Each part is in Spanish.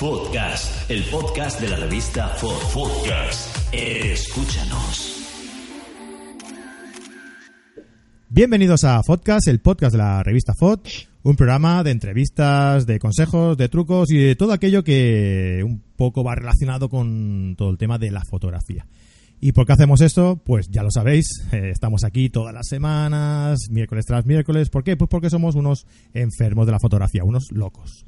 Podcast, el podcast de la revista Ford Podcast. Escúchanos. Bienvenidos a Podcast, el podcast de la revista FOD, un programa de entrevistas, de consejos, de trucos y de todo aquello que un poco va relacionado con todo el tema de la fotografía. ¿Y por qué hacemos esto? Pues ya lo sabéis, eh, estamos aquí todas las semanas, miércoles tras miércoles. ¿Por qué? Pues porque somos unos enfermos de la fotografía, unos locos.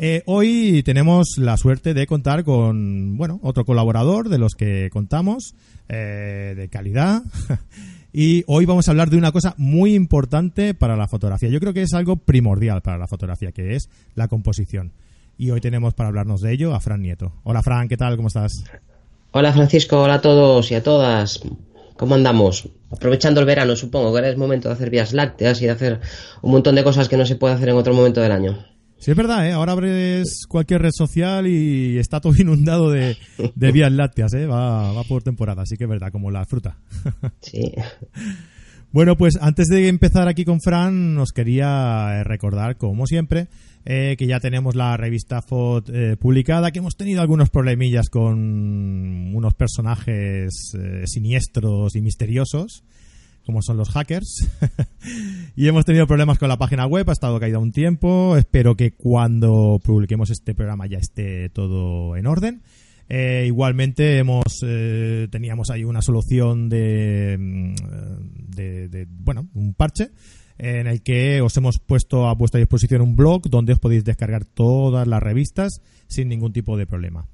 Eh, hoy tenemos la suerte de contar con, bueno, otro colaborador de los que contamos, eh, de calidad. y hoy vamos a hablar de una cosa muy importante para la fotografía. Yo creo que es algo primordial para la fotografía, que es la composición. Y hoy tenemos para hablarnos de ello a Fran Nieto. Hola Fran, ¿qué tal? ¿Cómo estás? Hola Francisco, hola a todos y a todas. ¿Cómo andamos? Aprovechando el verano, supongo que ahora es momento de hacer vías lácteas y de hacer un montón de cosas que no se puede hacer en otro momento del año. Sí, es verdad, ¿eh? Ahora abres cualquier red social y está todo inundado de, de vías lácteas, ¿eh? Va, va por temporada, así que es verdad, como la fruta. Sí. Bueno, pues antes de empezar aquí con Fran, nos quería eh, recordar, como siempre, eh, que ya tenemos la revista FOD eh, publicada, que hemos tenido algunos problemillas con unos personajes eh, siniestros y misteriosos, como son los hackers. y hemos tenido problemas con la página web, ha estado caída un tiempo. Espero que cuando publiquemos este programa ya esté todo en orden. Eh, igualmente hemos eh, teníamos ahí una solución de, mm, de, de, bueno un parche en el que os hemos puesto a vuestra disposición un blog donde os podéis descargar todas las revistas sin ningún tipo de problema.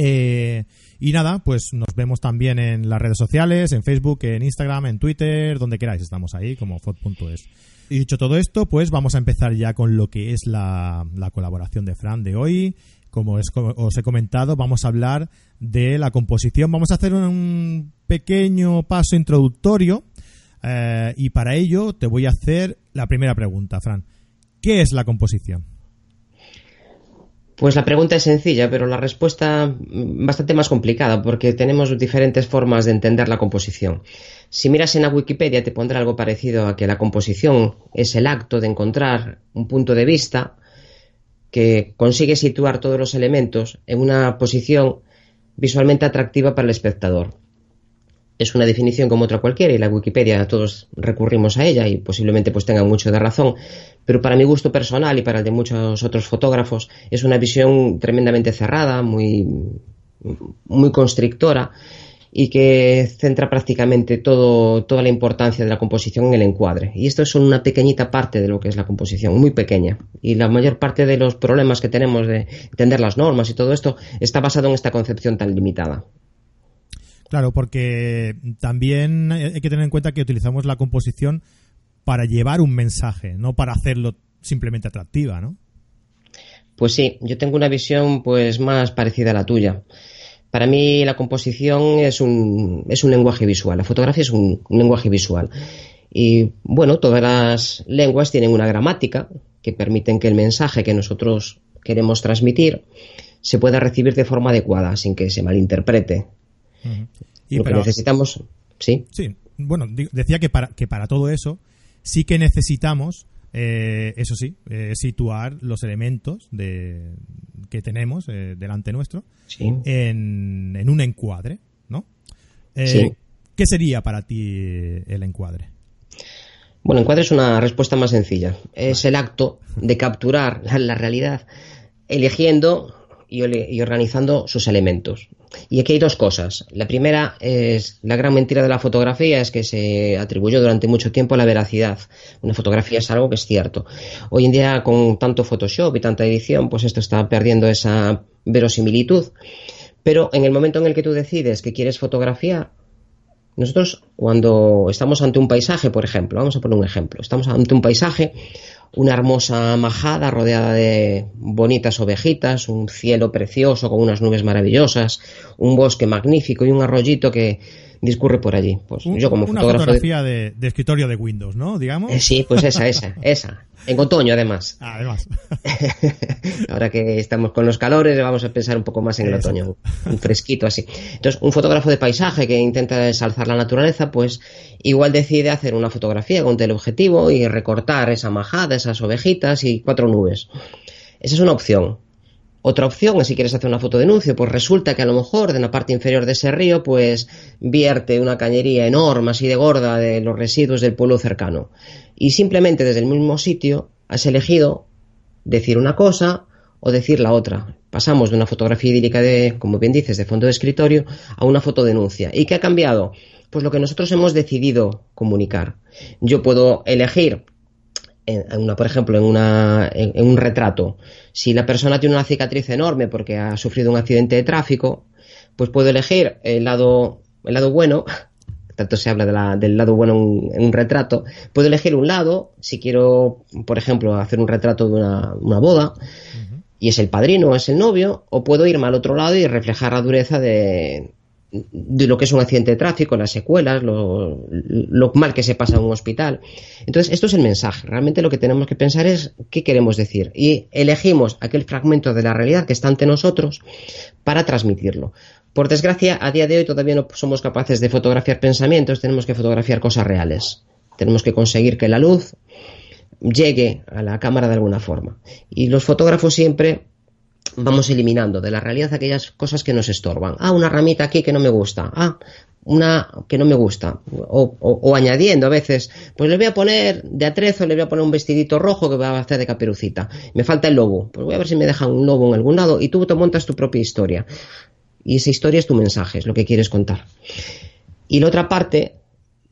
Eh, y nada, pues nos vemos también en las redes sociales, en Facebook, en Instagram, en Twitter, donde queráis, estamos ahí como fod.es. Y dicho todo esto, pues vamos a empezar ya con lo que es la, la colaboración de Fran de hoy. Como os he comentado, vamos a hablar de la composición. Vamos a hacer un pequeño paso introductorio eh, y para ello te voy a hacer la primera pregunta, Fran. ¿Qué es la composición? Pues la pregunta es sencilla, pero la respuesta mm, bastante más complicada, porque tenemos diferentes formas de entender la composición. Si miras en la Wikipedia te pondrá algo parecido a que la composición es el acto de encontrar un punto de vista que consigue situar todos los elementos en una posición visualmente atractiva para el espectador. Es una definición como otra cualquiera y la Wikipedia todos recurrimos a ella y posiblemente pues tengan mucho de razón, pero para mi gusto personal y para el de muchos otros fotógrafos es una visión tremendamente cerrada, muy muy constrictora y que centra prácticamente todo, toda la importancia de la composición en el encuadre. Y esto es una pequeñita parte de lo que es la composición, muy pequeña. Y la mayor parte de los problemas que tenemos de entender las normas y todo esto está basado en esta concepción tan limitada. Claro, porque también hay que tener en cuenta que utilizamos la composición para llevar un mensaje, no para hacerlo simplemente atractiva, ¿no? Pues sí, yo tengo una visión pues más parecida a la tuya. Para mí la composición es un, es un lenguaje visual, la fotografía es un, un lenguaje visual. Y bueno, todas las lenguas tienen una gramática que permiten que el mensaje que nosotros queremos transmitir se pueda recibir de forma adecuada, sin que se malinterprete. Y Lo que pero- necesitamos, sí, Sí, bueno, decía que para, que para todo eso sí que necesitamos, eh, eso sí, eh, situar los elementos de, que tenemos eh, delante nuestro sí. en, en un encuadre, ¿no? Sí. ¿Qué sería para ti el encuadre? Bueno, encuadre es una respuesta más sencilla. Es el acto de capturar la, la realidad eligiendo y organizando sus elementos. Y aquí hay dos cosas. La primera es la gran mentira de la fotografía, es que se atribuyó durante mucho tiempo la veracidad. Una fotografía es algo que es cierto. Hoy en día, con tanto Photoshop y tanta edición, pues esto está perdiendo esa verosimilitud. Pero en el momento en el que tú decides que quieres fotografiar, nosotros cuando estamos ante un paisaje, por ejemplo, vamos a poner un ejemplo, estamos ante un paisaje una hermosa majada rodeada de bonitas ovejitas, un cielo precioso con unas nubes maravillosas, un bosque magnífico y un arroyito que discurre por allí. Pues yo como una fotógrafo fotografía de... escritorio de Windows, ¿no? Digamos. Eh, sí, pues esa, esa, esa. En otoño, además. Ah, además. Ahora que estamos con los calores, vamos a pensar un poco más en el otoño, un fresquito así. Entonces, un fotógrafo de paisaje que intenta ensalzar la naturaleza, pues igual decide hacer una fotografía con teleobjetivo y recortar esa majada, esas ovejitas y cuatro nubes. Esa es una opción. Otra opción es si quieres hacer una fotodenuncio, pues resulta que a lo mejor de la parte inferior de ese río, pues vierte una cañería enorme, así de gorda, de los residuos del pueblo cercano. Y simplemente desde el mismo sitio has elegido decir una cosa o decir la otra. Pasamos de una fotografía idílica de, como bien dices, de fondo de escritorio a una fotodenuncia. ¿Y qué ha cambiado? Pues lo que nosotros hemos decidido comunicar. Yo puedo elegir en una, por ejemplo, en, una, en, un retrato, si la persona tiene una cicatriz enorme porque ha sufrido un accidente de tráfico, pues puedo elegir el lado, el lado bueno, tanto se habla de la, del lado bueno en, un retrato, puedo elegir un lado, si quiero, por ejemplo, hacer un retrato de una, una boda, y es el padrino o es el novio, o puedo irme al otro lado y reflejar la dureza de, de lo que es un accidente de tráfico, las secuelas, lo, mal que se pasa en un hospital. Entonces, esto es el mensaje. Realmente lo que tenemos que pensar es qué queremos decir. Y elegimos aquel fragmento de la realidad que está ante nosotros para transmitirlo. Por desgracia, a día de hoy todavía no somos capaces de fotografiar pensamientos, tenemos que fotografiar cosas reales. Tenemos que conseguir que la luz llegue a la cámara de alguna forma. Y los fotógrafos siempre vamos eliminando de la realidad aquellas cosas que nos estorban. Ah, una ramita aquí que no me gusta. Ah, una que no me gusta. O, añadiendo a veces, pues le voy a poner de atrezo, le voy a poner un vestidito rojo que va a hacer de caperucita. Me falta el lobo. Pues voy a ver si me dejan un lobo en algún lado y tú te montas tu propia historia. Y esa historia es tu mensaje, es lo que quieres contar. Y la otra parte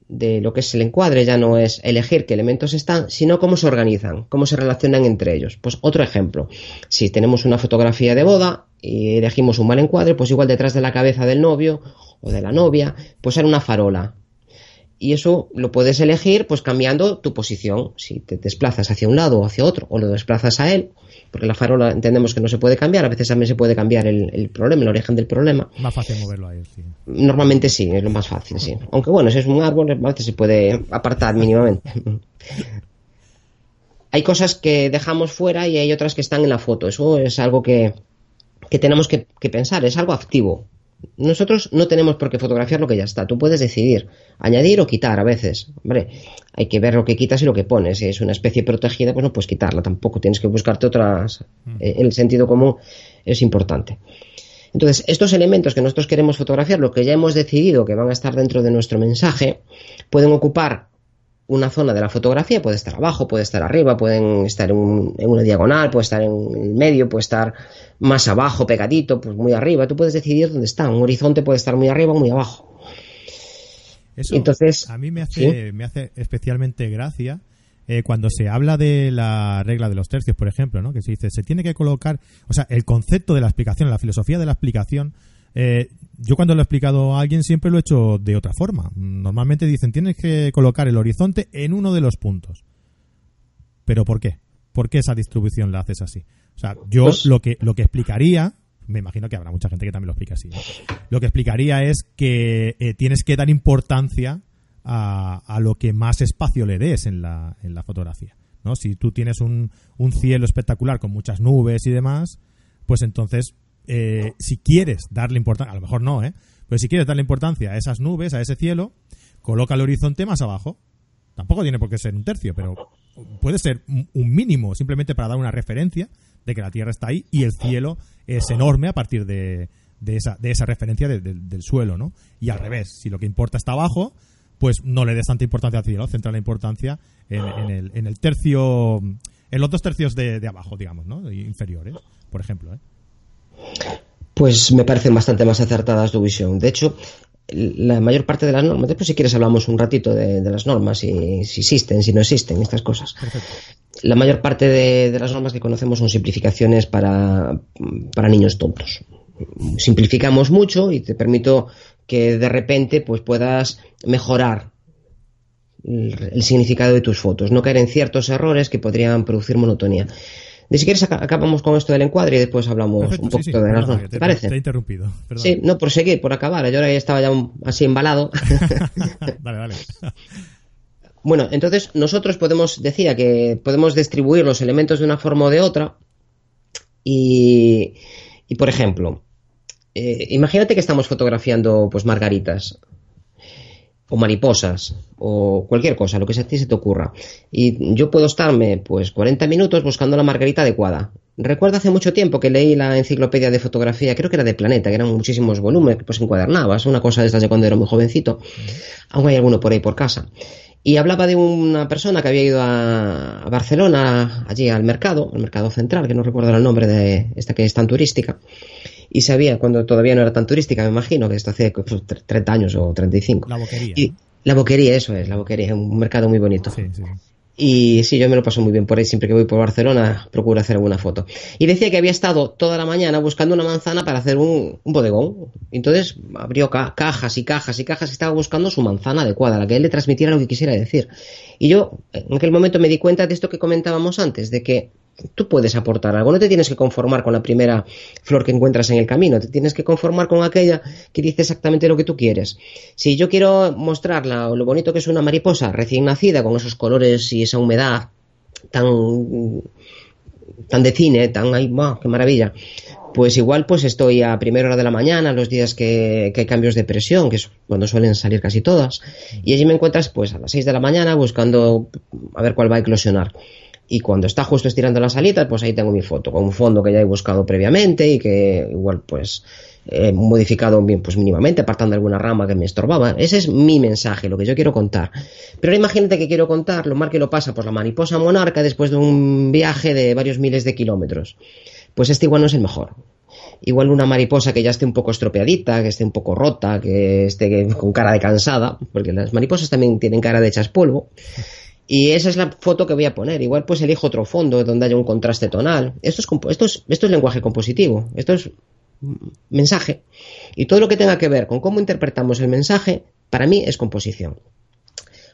de lo que es el encuadre ya no es elegir qué elementos están, sino cómo se organizan, cómo se relacionan entre ellos. Pues otro ejemplo, si tenemos una fotografía de boda y elegimos un mal encuadre, pues igual detrás de la cabeza del novio o de la novia, pues hay una farola. Y eso lo puedes elegir pues cambiando tu posición, si te desplazas hacia un lado o hacia otro, o lo desplazas a él, porque la farola entendemos que no se puede cambiar, a veces también se puede cambiar el, problema, el origen del problema. Más fácil moverlo ahí, sí. Normalmente sí, es lo más fácil, sí. Aunque bueno, si es un árbol, a veces se puede apartar mínimamente. hay cosas que dejamos fuera y hay otras que están en la foto. Eso es algo que, tenemos que pensar, es algo activo. Nosotros no tenemos por qué fotografiar lo que ya está. Tú puedes decidir añadir o quitar a veces. Hombre, hay que ver lo que quitas y lo que pones. Si es una especie protegida, pues no puedes quitarla tampoco. Tienes que buscarte otras. Mm. Eh, el sentido común es importante. Entonces, estos elementos que nosotros queremos fotografiar, lo que ya hemos decidido que van a estar dentro de nuestro mensaje, pueden ocupar una zona de la fotografía, puede estar abajo, puede estar arriba, pueden estar en, una diagonal, puede estar en el medio, puede estar más abajo, pegadito, pues muy arriba. Tú puedes decidir dónde está. Un horizonte puede estar muy arriba o muy abajo. Eso Entonces, a mí me hace, me hace especialmente gracia eh, cuando se habla de la regla de los tercios, por ejemplo, ¿no? que se dice, se tiene que colocar, o sea, el concepto de la explicación, la filosofía de la explicación, eh, yo cuando lo he explicado a alguien siempre lo he hecho de otra forma. Normalmente dicen, tienes que colocar el horizonte en uno de los puntos. ¿Pero por qué? ¿Por qué esa distribución la haces así? O sea, yo pues lo que lo que explicaría, me imagino que habrá mucha gente que también lo explica así. Lo que explicaría es que eh, tienes que dar importancia a, a, lo que más espacio le des en la, en la fotografía. ¿no? Si tú tienes un, un cielo espectacular con muchas nubes y demás, pues entonces eh, si quieres darle importancia, a lo mejor no, ¿eh? Pero si quieres darle importancia a esas nubes, a ese cielo, coloca el horizonte más abajo. Tampoco tiene por qué ser un tercio, pero puede ser un mínimo, simplemente para dar una referencia de que la Tierra está ahí y el cielo es enorme a partir de, esa, de esa referencia del suelo, ¿no? Y al revés, si lo que importa está abajo, pues no le des tanta importancia al cielo, centra la importancia en, el, en el tercio, en los dos tercios de, de abajo, digamos, ¿no? Inferiores, por ejemplo, ¿eh? Pues me parecen bastante más acertadas tu visión. De hecho, la mayor parte de las normas, después si quieres hablamos un ratito de, las normas, si, si, existen, si no existen, estas cosas. La mayor parte de, las normas que conocemos son simplificaciones para, para niños tontos. Simplificamos mucho y te permito que de repente pues puedas mejorar el significado de tus fotos, no caer en ciertos errores que podrían producir monotonía. Ni siquiera acabamos con esto del encuadre y después hablamos un poquito de las ¿Te, parece? Te he interrumpido. Sí, no, por seguir, por acabar. Yo ahora ya estaba ya así embalado. vale, vale. bueno, entonces nosotros podemos, decía que podemos distribuir los elementos de una forma o de otra. Y, y por ejemplo, eh, imagínate que estamos fotografiando pues margaritas o mariposas o cualquier cosa, lo que a ti se te ocurra. Y yo puedo estarme pues 40 minutos buscando la margarita adecuada. Recuerdo hace mucho tiempo que leí la enciclopedia de fotografía, creo que era de Planeta, que eran muchísimos volúmenes, pues encuadernabas, una cosa de estas de cuando era muy jovencito. Aún hay alguno por ahí por casa. Y hablaba de una persona que había ido a, Barcelona, allí al mercado, al mercado central, que no recuerdo el nombre de esta que es tan turística y sabía, cuando todavía no era tan turística, me imagino, que esto hace 30 pues, años o 35. La boquería. Y, la boquería, eso es, la boquería, un mercado muy bonito. Sí, sí. Y sí, yo me lo paso muy bien por ahí. Siempre que voy por Barcelona, procuro hacer alguna foto. Y decía que había estado toda la mañana buscando una manzana para hacer un, bodegón. Entonces abrió cajas y cajas y cajas y estaba buscando su manzana adecuada, la que él le transmitiera lo que quisiera decir. Y yo, en aquel momento, me di cuenta de esto que comentábamos antes, de que tú puedes aportar algo. No te tienes que conformar con la primera flor que encuentras en el camino, te tienes que conformar con aquella que dice exactamente lo que tú quieres. Si yo quiero mostrar lo bonito que es una mariposa recién nacida, con esos colores y esa humedad tan, tan de cine, tan, ay, qué maravilla. Pues igual pues estoy a primera hora de la mañana, los días que, hay cambios de presión, que es cuando suelen salir casi todas, y allí me encuentras pues a las 6 de la mañana buscando a ver cuál va a eclosionar y cuando está justo estirando las alitas, pues ahí tengo mi foto, con un fondo que ya he buscado previamente y que igual pues he modificado bien pues mínimamente, apartando alguna rama que me estorbaba. Ese es mi mensaje, lo que yo quiero contar. Pero imagínate que quiero contar lo mal que lo pasa por la mariposa monarca después de un viaje de varios miles de kilómetros. Pues este igual no es el mejor. Igual una mariposa que ya esté un poco estropeadita, que esté un poco rota, que esté con cara de cansada, porque las mariposas también tienen cara de hechas polvo. Y esa es la foto que voy a poner. Igual pues elijo otro fondo donde haya un contraste tonal. Esto es, esto es, esto es lenguaje compositivo. Esto es mensaje. Y todo lo que tenga que ver con cómo interpretamos el mensaje, para mí es composición.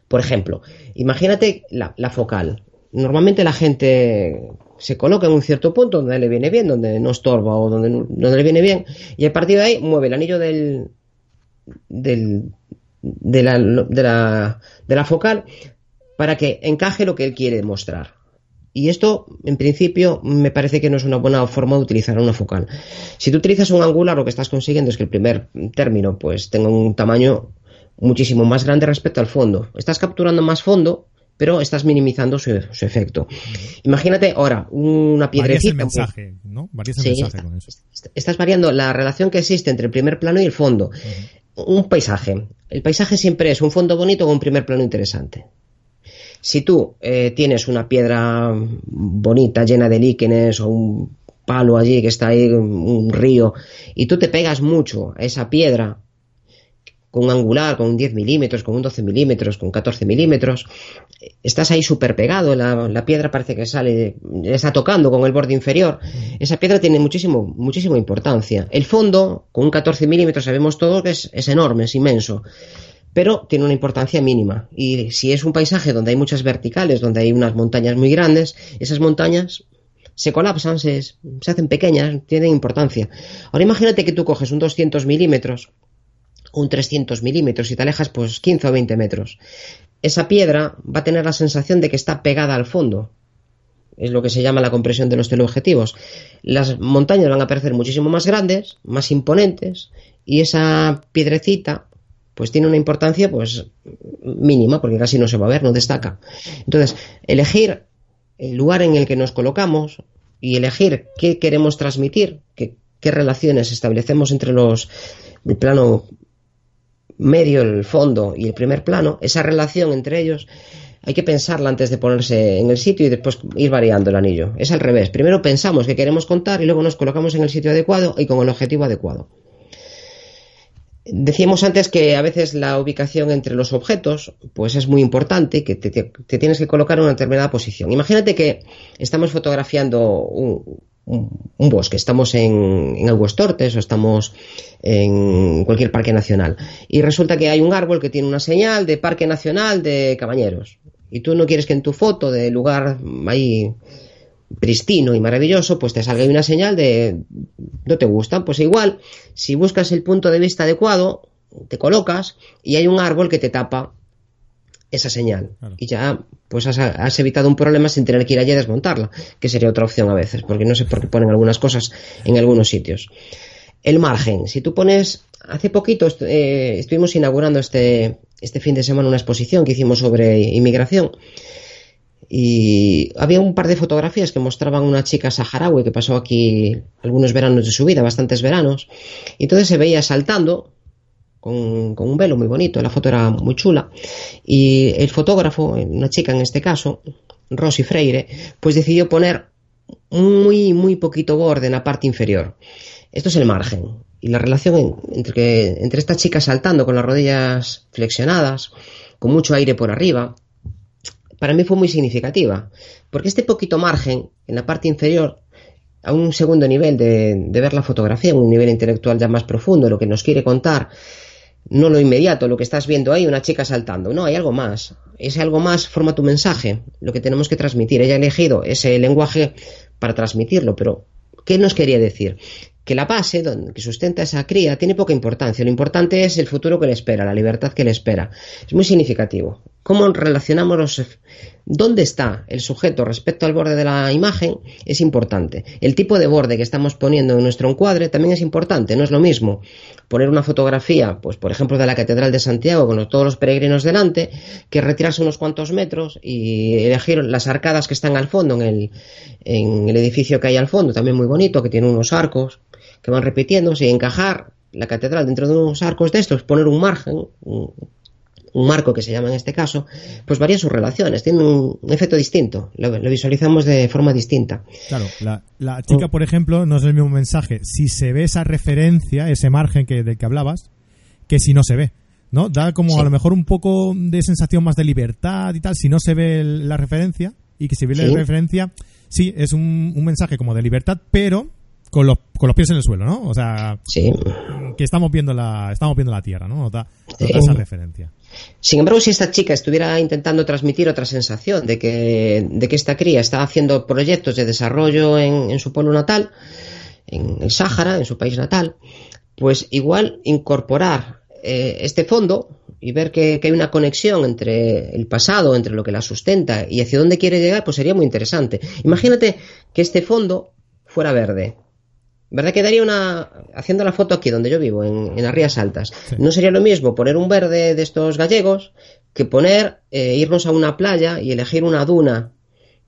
Por ejemplo, imagínate la, focal. Normalmente la gente se coloca en un cierto punto donde le viene bien, donde no estorba o donde, donde le viene bien, y a partir de ahí mueve el anillo del, del, de, la, de, la, de la focal para que encaje lo que él quiere mostrar. Y esto, en principio, me parece que no es una buena forma de utilizar una focal. Si tú utilizas un angular, lo que estás consiguiendo es que el primer término pues tenga un tamaño muchísimo más grande respecto al fondo. Estás capturando más fondo, pero estás minimizando su, efecto. Imagínate ahora una piedrecita. mensaje, ¿no? mensaje con eso. Estás variando la relación que existe entre el primer plano y el fondo. Un paisaje. El paisaje siempre es un fondo bonito con un primer plano interesante. Si tú eh, tienes una piedra bonita, llena de líquenes, o un palo allí que está ahí, un río, y tú te pegas mucho a esa piedra, con un angular, con un 10 milímetros, con un 12 milímetros, con 14 milímetros, estás ahí súper pegado, la, piedra parece que sale, está tocando con el borde inferior, esa piedra tiene muchísimo, muchísima importancia. El fondo, con un 14 milímetros, sabemos todos que es enorme, es inmenso pero tiene una importancia mínima. Y si es un paisaje donde hay muchas verticales, donde hay unas montañas muy grandes, esas montañas se colapsan, se, hacen pequeñas, tienen importancia. Ahora imagínate que tú coges un 200 milímetros, un 300 milímetros y te alejas pues 15 o 20 metros. Esa piedra va a tener la sensación de que está pegada al fondo. Es lo que se llama la compresión de los teleobjetivos. Las montañas van a parecer muchísimo más grandes, más imponentes, y esa piedrecita pues tiene una importancia pues mínima porque casi no se va a ver, no destaca. Entonces, elegir el lugar en el que nos colocamos y elegir qué queremos transmitir, qué, relaciones establecemos entre los el plano medio, el fondo y el primer plano, esa relación entre ellos hay que pensarla antes de ponerse en el sitio y después ir variando el anillo. Es al revés. Primero pensamos que queremos contar y luego nos colocamos en el sitio adecuado y con el objetivo adecuado. Decíamos antes que a veces la ubicación entre los objetos pues es muy importante, que te, tienes que colocar en una determinada posición. Imagínate que estamos fotografiando un, bosque, estamos en, en Aguas o estamos en cualquier parque nacional. Y resulta que hay un árbol que tiene una señal de Parque Nacional de Cabañeros. Y tú no quieres que en tu foto de lugar ahí pristino y maravilloso, pues te salga una señal de no te gusta. Pues igual, si buscas el punto de vista adecuado, te colocas y hay un árbol que te tapa esa señal. Y ya pues has, evitado un problema sin tener que ir allí a desmontarla, que sería otra opción a veces, porque no sé por qué ponen algunas cosas en algunos sitios. El margen. Si tú pones. Hace poquito eh, estuvimos inaugurando este, este fin de semana una exposición que hicimos sobre inmigración. Y había un par de fotografías que mostraban una chica saharaui que pasó aquí algunos veranos de su vida, bastantes veranos. Y entonces se veía saltando con, un velo muy bonito, la foto era muy chula. Y el fotógrafo, una chica en este caso, Rosy Freire, pues decidió poner muy, muy poquito borde en la parte inferior. Esto es el margen. Y la relación entre, entre esta chica saltando con las rodillas flexionadas, con mucho aire por arriba, para mí fue muy significativa. Porque este poquito margen en la parte inferior, a un segundo nivel de, de ver la fotografía, un nivel intelectual ya más profundo, lo que nos quiere contar, no lo inmediato, lo que estás viendo ahí, una chica saltando. No, hay algo más. Ese algo más forma tu mensaje, lo que tenemos que transmitir. Ella ha elegido ese lenguaje para transmitirlo, pero ¿qué nos quería decir? que la base que sustenta esa cría tiene poca importancia. Lo importante es el futuro que le espera, la libertad que le espera. Es muy significativo. ¿Cómo relacionamos los... ¿Dónde está el sujeto respecto al borde de la imagen? Es importante. El tipo de borde que estamos poniendo en nuestro encuadre también es importante. No es lo mismo poner una fotografía, pues por ejemplo, de la Catedral de Santiago con todos los peregrinos delante, que retirarse unos cuantos metros y elegir las arcadas que están al fondo en el, en el edificio que hay al fondo, también muy bonito, que tiene unos arcos que van repitiéndose y encajar la catedral dentro de unos arcos de estos, poner un margen, un, marco que se llama en este caso, pues varía sus relaciones, tiene un, efecto distinto, lo, visualizamos de forma distinta. Claro, la, chica, por ejemplo, no es el mismo mensaje si se ve esa referencia, ese margen que, del que hablabas, que si no se ve. ¿no? Da como a lo mejor un poco de sensación más de libertad y tal, si no se ve la referencia, y que si ve la referencia, sí, es un, un mensaje como de libertad, pero con los, con los pies en el suelo, ¿no? O sea, que estamos viendo la, estamos viendo la Tierra, ¿no? Da, esa referencia. Sin embargo, si esta chica estuviera intentando transmitir otra sensación de que, de que esta cría está haciendo proyectos de desarrollo en, su pueblo natal, en el Sáhara, en su país natal, pues igual incorporar eh, este fondo y ver que, hay una conexión entre el pasado, entre lo que la sustenta y hacia dónde quiere llegar, pues sería muy interesante. Imagínate que este fondo fuera verde ¿Verdad que daría una. Haciendo la foto aquí donde yo vivo, en, en las Rías Altas, no sería lo mismo poner un verde de estos gallegos que poner, eh, irnos a una playa y elegir una duna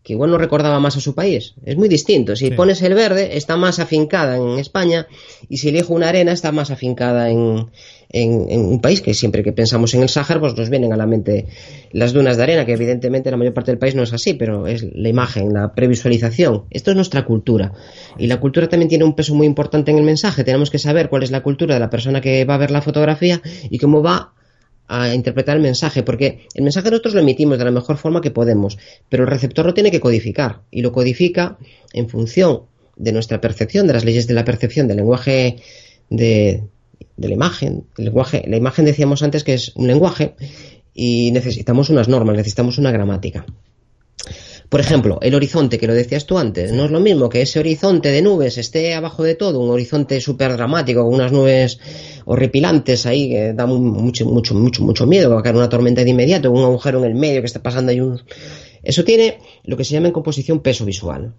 que igual no recordaba más a su país. Es muy distinto. Si pones el verde, está más afincada en España, y si elijo una arena, está más afincada en, en, un país que siempre que pensamos en el Sáhara, pues nos vienen a la mente las dunas de arena, que evidentemente la mayor parte del país no es así, pero es la imagen, la previsualización. Esto es nuestra cultura. Y la cultura también tiene un peso muy importante en el mensaje. Tenemos que saber cuál es la cultura de la persona que va a ver la fotografía y cómo va a interpretar el mensaje, porque el mensaje nosotros lo emitimos de la mejor forma que podemos, pero el receptor lo tiene que codificar y lo codifica en función de nuestra percepción, de las leyes de la percepción, del lenguaje de, la imagen. El lenguaje, la imagen decíamos antes que es un lenguaje y necesitamos unas normas, necesitamos una gramática. Por ejemplo, el horizonte, que lo decías tú antes, no es lo mismo que ese horizonte de nubes esté abajo de todo, un horizonte súper dramático, unas nubes horripilantes ahí que da mucho, mucho, mucho, mucho miedo, que va a caer una tormenta de inmediato, un agujero en el medio que está pasando ahí un... Eso tiene lo que se llama en composición peso visual.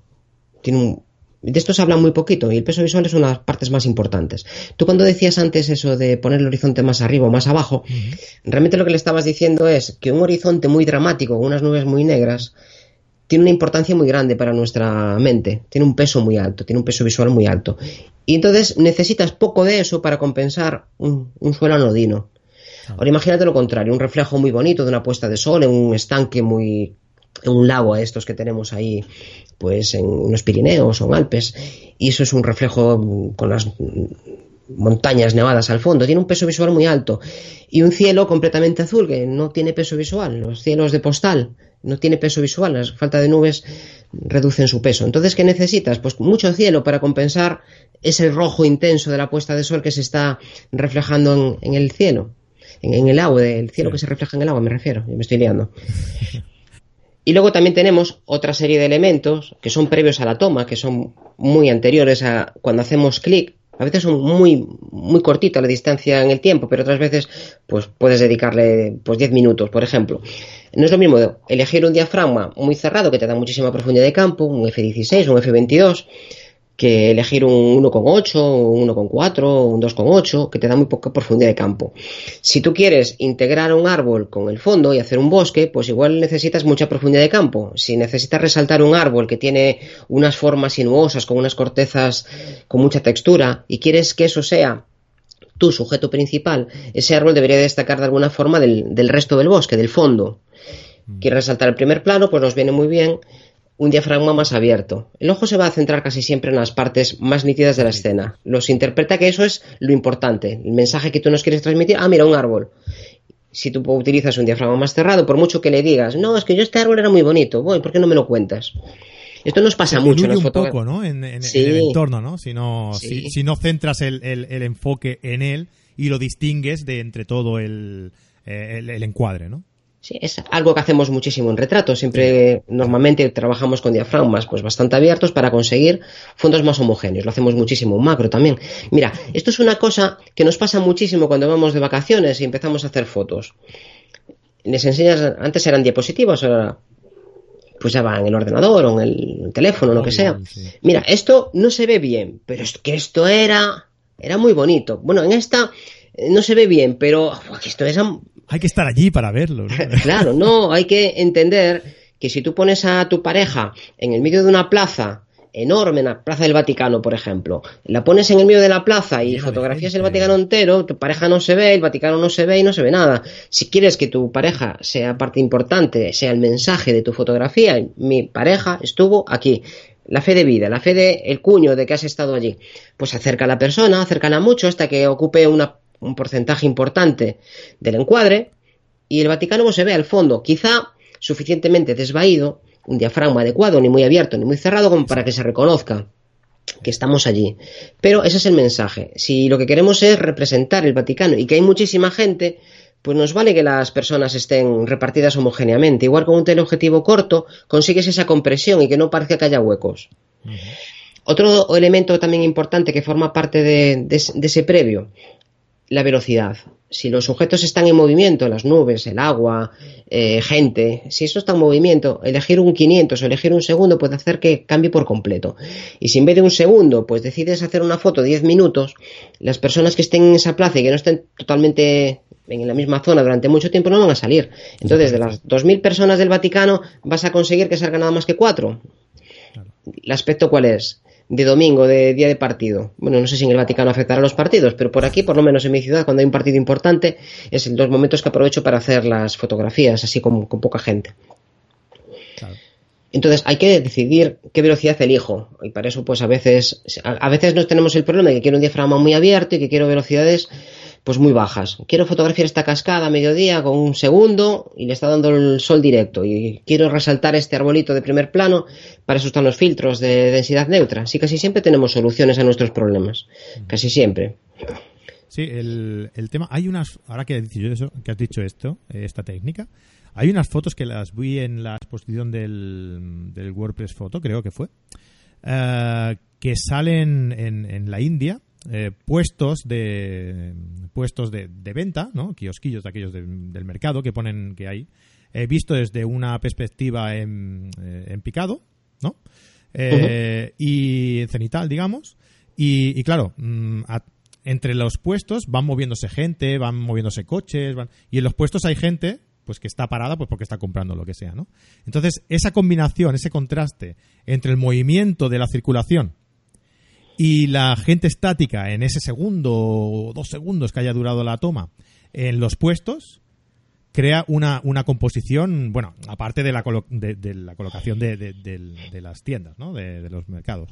Tiene un, de esto se habla muy poquito y el peso visual es una de las partes más importantes. Tú cuando decías antes eso de poner el horizonte más arriba o más abajo, realmente lo que le estabas diciendo es que un horizonte muy dramático, unas nubes muy negras, tiene una importancia muy grande para nuestra mente, tiene un peso muy alto, tiene un peso visual muy alto. Y entonces necesitas poco de eso para compensar un, suelo anodino. Ahora imagínate lo contrario, un reflejo muy bonito de una puesta de sol en un estanque muy en un lago a estos que tenemos ahí pues en los Pirineos o en Alpes. Y eso es un reflejo con las montañas nevadas al fondo, tiene un peso visual muy alto. Y un cielo completamente azul que no tiene peso visual, los cielos de postal no tiene peso visual, la falta de nubes reducen su peso. Entonces, ¿qué necesitas? Pues mucho cielo para compensar ese rojo intenso de la puesta de sol que se está reflejando en, el cielo, en, el agua, el cielo que se refleja en el agua, me refiero, me estoy liando. Y luego también tenemos otra serie de elementos que son previos a la toma, que son muy anteriores a cuando hacemos clic. A veces son muy, muy cortita la distancia en el tiempo, pero otras veces pues puedes dedicarle pues 10 minutos, por ejemplo. No es lo mismo elegir un diafragma muy cerrado que te da muchísima profundidad de campo, un F16, un F22, que elegir un 1,8, un 1,4, un 2,8, que te da muy poca profundidad de campo. Si tú quieres integrar un árbol con el fondo y hacer un bosque, pues igual necesitas mucha profundidad de campo. Si necesitas resaltar un árbol que tiene unas formas sinuosas, con unas cortezas con mucha textura, y quieres que eso sea tu sujeto principal, ese árbol debería destacar de alguna forma del, del resto del bosque, del fondo. Mm. Quieres resaltar el primer plano, pues nos viene muy bien un diafragma más abierto. El ojo se va a centrar casi siempre en las partes más nítidas de la escena. Los interpreta que eso es lo importante, el mensaje que tú nos quieres transmitir. Ah, mira, un árbol. Si tú utilizas un diafragma más cerrado, por mucho que le digas, no, es que yo este árbol era muy bonito, voy, ¿por qué no me lo cuentas? Esto nos pasa mucho en las poco, ¿no? En, el entorno, ¿no? Si no, si, no centras el, enfoque en él y lo distingues de entre todo el, eh, el encuadre, ¿no? Sí, es algo que hacemos muchísimo en retrato. Siempre, normalmente trabajamos con diafragmas pues bastante abiertos para conseguir fondos más homogéneos. Lo hacemos muchísimo en macro también. Mira, esto es una cosa que nos pasa muchísimo cuando vamos de vacaciones y empezamos a hacer fotos. Les enseñas, antes eran diapositivas, ahora pues ya va en el ordenador o en el teléfono, lo que sea. Mira, esto no se ve bien, pero es que esto era, era muy bonito. Bueno, en esta no se ve bien, pero esto es hay que estar allí para verlo. claro, no, hay que entender que si tú pones a tu pareja en el medio de una plaza enorme, en la Plaza del Vaticano, por ejemplo, la pones en el medio de la plaza y fotografías el Vaticano entero, tu pareja no se ve, el Vaticano no se ve y no se ve nada. Si quieres que tu pareja sea parte importante, sea el mensaje de tu fotografía, mi pareja estuvo aquí. La fe de vida, la fe de el cuño de que has estado allí. Pues acerca a la persona, acércala mucho hasta que ocupe una un porcentaje importante del encuadre y el Vaticano no se ve al fondo, quizá suficientemente desvaído, un diafragma adecuado, ni muy abierto ni muy cerrado como para que se reconozca que estamos allí. Pero ese es el mensaje. Si lo que queremos es representar el Vaticano y que hay muchísima gente, pues nos vale que las personas estén repartidas homogéneamente. Igual con un teleobjetivo corto consigues esa compresión y que no parezca que haya huecos. Otro elemento también importante que forma parte de ese previo la velocidad. Si los sujetos están en movimiento, las nubes, el agua, eh, gente, si eso está en movimiento, elegir un 500 o elegir un segundo puede hacer que cambie por completo. Y si en vez de un segundo, pues decides hacer una foto 10 minutos, las personas que estén en esa plaza y que no estén totalmente en la misma zona durante mucho tiempo no van a salir. Entonces, de las 2.000 personas del Vaticano, vas a conseguir que salgan nada más que cuatro. ¿El aspecto cuál es? De domingo, de día de partido. Bueno, no sé si en el Vaticano afectará a los partidos, pero por aquí, por lo menos en mi ciudad, cuando hay un partido importante, es en los momentos que aprovecho para hacer las fotografías, así como con poca gente. Entonces hay que decidir qué velocidad elijo. Y para eso, pues a veces, a, veces no tenemos el problema de que quiero un diafragma muy abierto y que quiero velocidades pues muy bajas. Quiero fotografiar esta cascada a mediodía con un segundo y le está dando el sol directo y quiero resaltar este arbolito de primer plano, para eso están los filtros de densidad neutra. Así casi siempre tenemos soluciones a nuestros problemas, casi siempre. Sí, el, tema, hay unas, ahora que has dicho, eso, que has dicho esto, esta técnica, hay unas fotos que las vi en la exposición del, del WordPress Photo, creo que fue, eh, que salen en, en la India, eh, puestos de puestos de, venta, ¿no? Kiosquillos de aquellos del mercado que ponen que hay, he visto desde una perspectiva en, eh, picado, ¿no? Eh, y en cenital, digamos. Y, claro, mm, entre los puestos van moviéndose gente, van moviéndose coches, y en los puestos hay gente pues que está parada pues porque está comprando lo que sea, ¿no? Entonces, esa combinación, ese contraste entre el movimiento de la circulación y la gente estática en ese segundo o dos segundos que haya durado la toma en los puestos crea una, una composición, bueno, aparte de la, de, la colocación de, de, las tiendas, ¿no? de, los mercados.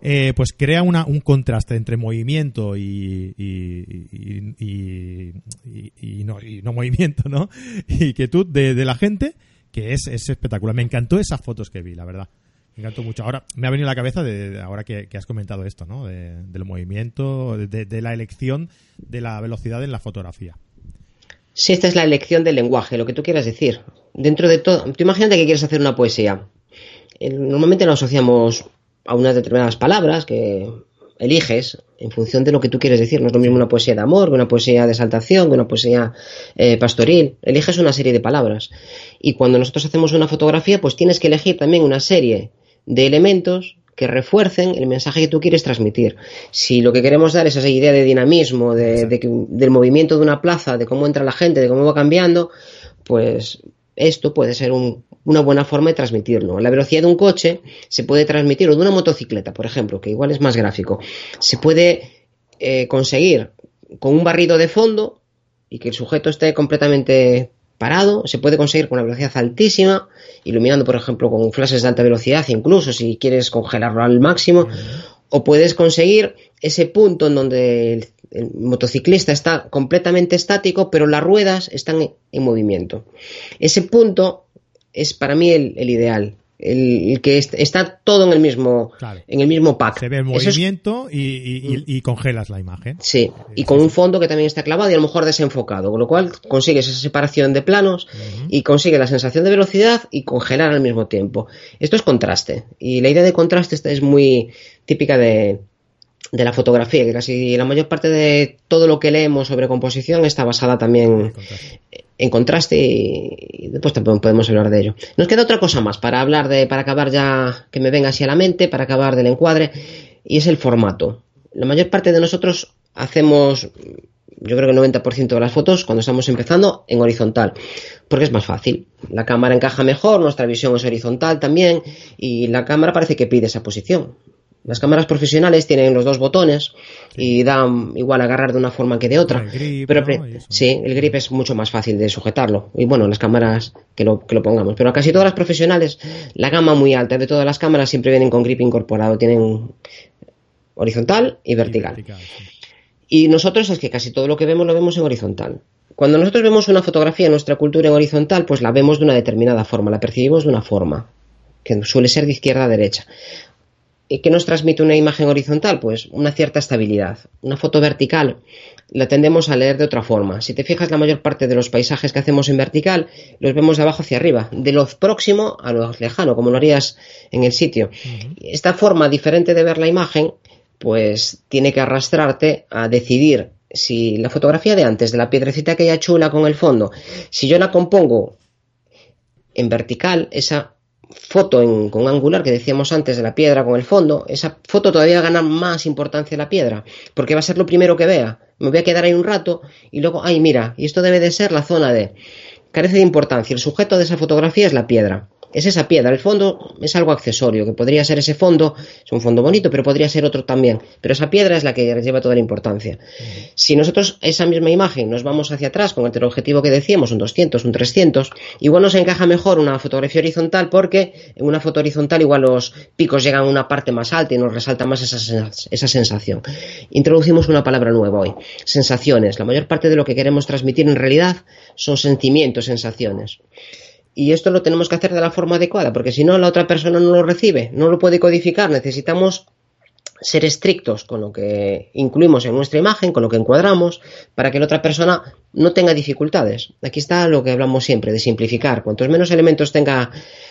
Eh, pues crea una, un contraste entre movimiento y, y, y, no, no, movimiento, ¿no? Y quietud de, la gente que es, es espectacular. Me encantó esas fotos que vi, la verdad Me encantó mucho. Ahora me ha venido a la cabeza, de, ahora que, has comentado esto, ¿no? del movimiento, de, la elección de la velocidad en la fotografía. Sí, esta es la elección del lenguaje, lo que tú quieras decir. Dentro de todo, tú imagínate que quieres hacer una poesía. Eh, normalmente lo asociamos a unas determinadas palabras que eliges en función de lo que tú quieres decir. No es lo mismo una poesía de amor que una poesía de exaltación, que una poesía eh, pastoril. Eliges una serie de palabras. Y cuando nosotros hacemos una fotografía, pues tienes que elegir también una serie de elementos que refuercen el mensaje que tú quieres transmitir. Si lo que queremos dar es esa idea de dinamismo, de, del movimiento de una plaza, de cómo entra la gente, de cómo va cambiando, pues esto puede ser una buena forma de transmitirlo. La velocidad de un coche se puede transmitir, o de una motocicleta, por ejemplo, que igual es más gráfico, se puede eh, conseguir con un barrido de fondo y que el sujeto esté completamente parado, se puede conseguir con una velocidad altísima, iluminando, por ejemplo, con flashes de alta velocidad, incluso si quieres congelarlo al máximo, o puedes conseguir ese punto en donde el, motociclista está completamente estático, pero las ruedas están en, movimiento. Ese punto es para mí el ideal el, que está todo en el mismo en el mismo pack. Se ve el movimiento y, congelas la imagen. Sí, y con un fondo que también está clavado y a lo mejor desenfocado, con lo cual consigues esa separación de planos y consigues la sensación de velocidad y congelar al mismo tiempo. Esto es contraste y la idea de contraste es muy típica de, de la fotografía, que casi la mayor parte de todo lo que leemos sobre composición está basada también en contraste y, después también podemos hablar de ello. Nos queda otra cosa más para hablar de, para acabar ya, que me venga así a la mente, para acabar del encuadre, y es el formato. La mayor parte de nosotros hacemos, yo creo que el 90% de las fotos, cuando estamos empezando, en horizontal, porque es más fácil. La cámara encaja mejor, nuestra visión es horizontal también, y la cámara parece que pide esa posición. Las cámaras profesionales tienen los dos botones y dan igual agarrar de una forma que de otra. pero sí, el grip es mucho más fácil de sujetarlo. Y bueno, las cámaras que lo, que lo pongamos. Pero casi todas las profesionales, la gama muy alta de todas las cámaras siempre vienen con grip incorporado. Tienen horizontal y vertical. Y, y nosotros es que casi todo lo que vemos lo vemos en horizontal. Cuando nosotros vemos una fotografía en nuestra cultura en horizontal, pues la vemos de una determinada forma, la percibimos de una forma que suele ser de izquierda a derecha. ¿Qué nos transmite una imagen horizontal? Pues una cierta estabilidad. Una foto vertical la tendemos a leer de otra forma. Si te fijas, la mayor parte de los paisajes que hacemos en vertical los vemos de abajo hacia arriba, de lo próximo a lo lejano, como lo harías en el sitio. Esta forma diferente de ver la imagen, pues tiene que arrastrarte a decidir si la fotografía de antes, de la piedrecita aquella chula con el fondo, si yo la compongo en vertical, esa foto en, con angular que decíamos antes de la piedra con el fondo, esa foto todavía gana más importancia la piedra, porque va a ser lo primero que vea. Me voy a quedar ahí un rato y luego, ay, mira, y esto debe de ser la zona de... Carece de importancia. El sujeto de esa fotografía es la piedra es esa piedra. El fondo es algo accesorio, que podría ser ese fondo, es un fondo bonito, pero podría ser otro también. Pero esa piedra es la que lleva toda la importancia. Si nosotros esa misma imagen nos vamos hacia atrás con el teleobjetivo que decíamos, un 200, un 300, igual nos encaja mejor una fotografía horizontal porque en una foto horizontal igual los picos llegan a una parte más alta y nos resalta más esa, esa sensación. Introducimos una palabra nueva hoy, sensaciones. La mayor parte de lo que queremos transmitir en realidad son sentimientos, sensaciones. Y esto lo tenemos que hacer de la forma adecuada, porque si no, la otra persona no lo recibe, no lo puede codificar. Necesitamos ser estrictos con lo que incluimos en nuestra imagen, con lo que encuadramos, para que la otra persona no tenga dificultades. Aquí está lo que hablamos siempre, de simplificar. Cuantos menos elementos tenga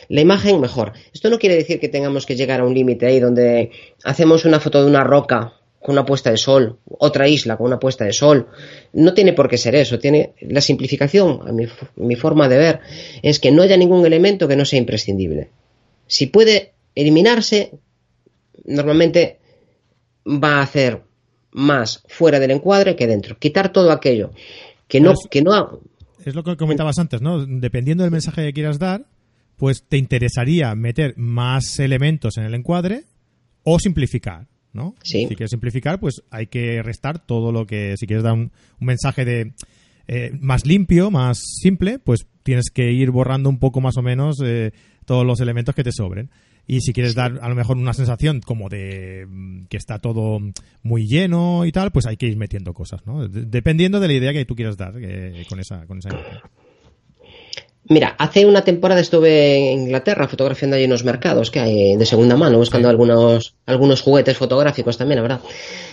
la imagen, mejor. Esto no quiere decir que tengamos que llegar a un límite ahí donde hacemos una foto de una roca con una puesta de sol, otra isla con una puesta de sol. No tiene por qué ser eso. Tiene la simplificación, a mi, mi, forma de ver, es que no haya ningún elemento que no sea imprescindible. Si puede eliminarse, normalmente va a hacer más fuera del encuadre que dentro. Quitar todo aquello que no, que no. Es lo que comentabas antes, ¿no? Dependiendo del mensaje que quieras dar, pues te interesaría meter más elementos en el encuadre o simplificar. ¿No? Si quieres simplificar, pues hay que restar todo lo que, si quieres dar un, mensaje de eh, más limpio, más simple, pues tienes que ir borrando un poco más o menos eh, todos los elementos que te sobren. Y si quieres dar a lo mejor una sensación como de mm, que está todo muy lleno y tal, pues hay que ir metiendo cosas, ¿no? dependiendo de la idea que tú quieras dar eh, con esa con esa imagen. Mira, hace una temporada estuve en Inglaterra fotografiando allí unos mercados que hay de segunda mano, buscando algunos, algunos juguetes fotográficos también, la verdad.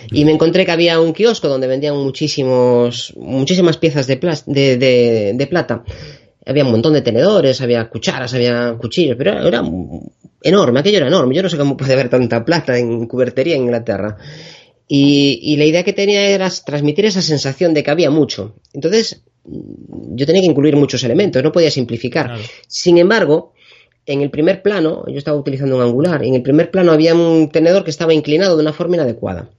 Y me encontré que había un kiosco donde vendían muchísimos, muchísimas piezas de, de, de, plata. Había un montón de tenedores, había cucharas, había cuchillos, pero era, era enorme, aquello era enorme. Yo no sé cómo puede haber tanta plata en cubertería en Inglaterra. Y, la idea que tenía era transmitir esa sensación de que había mucho. Entonces, yo tenía que incluir muchos elementos, no podía simplificar. Sin embargo, en el primer plano, yo estaba utilizando un angular, en el primer plano había un tenedor que estaba inclinado de una forma inadecuada.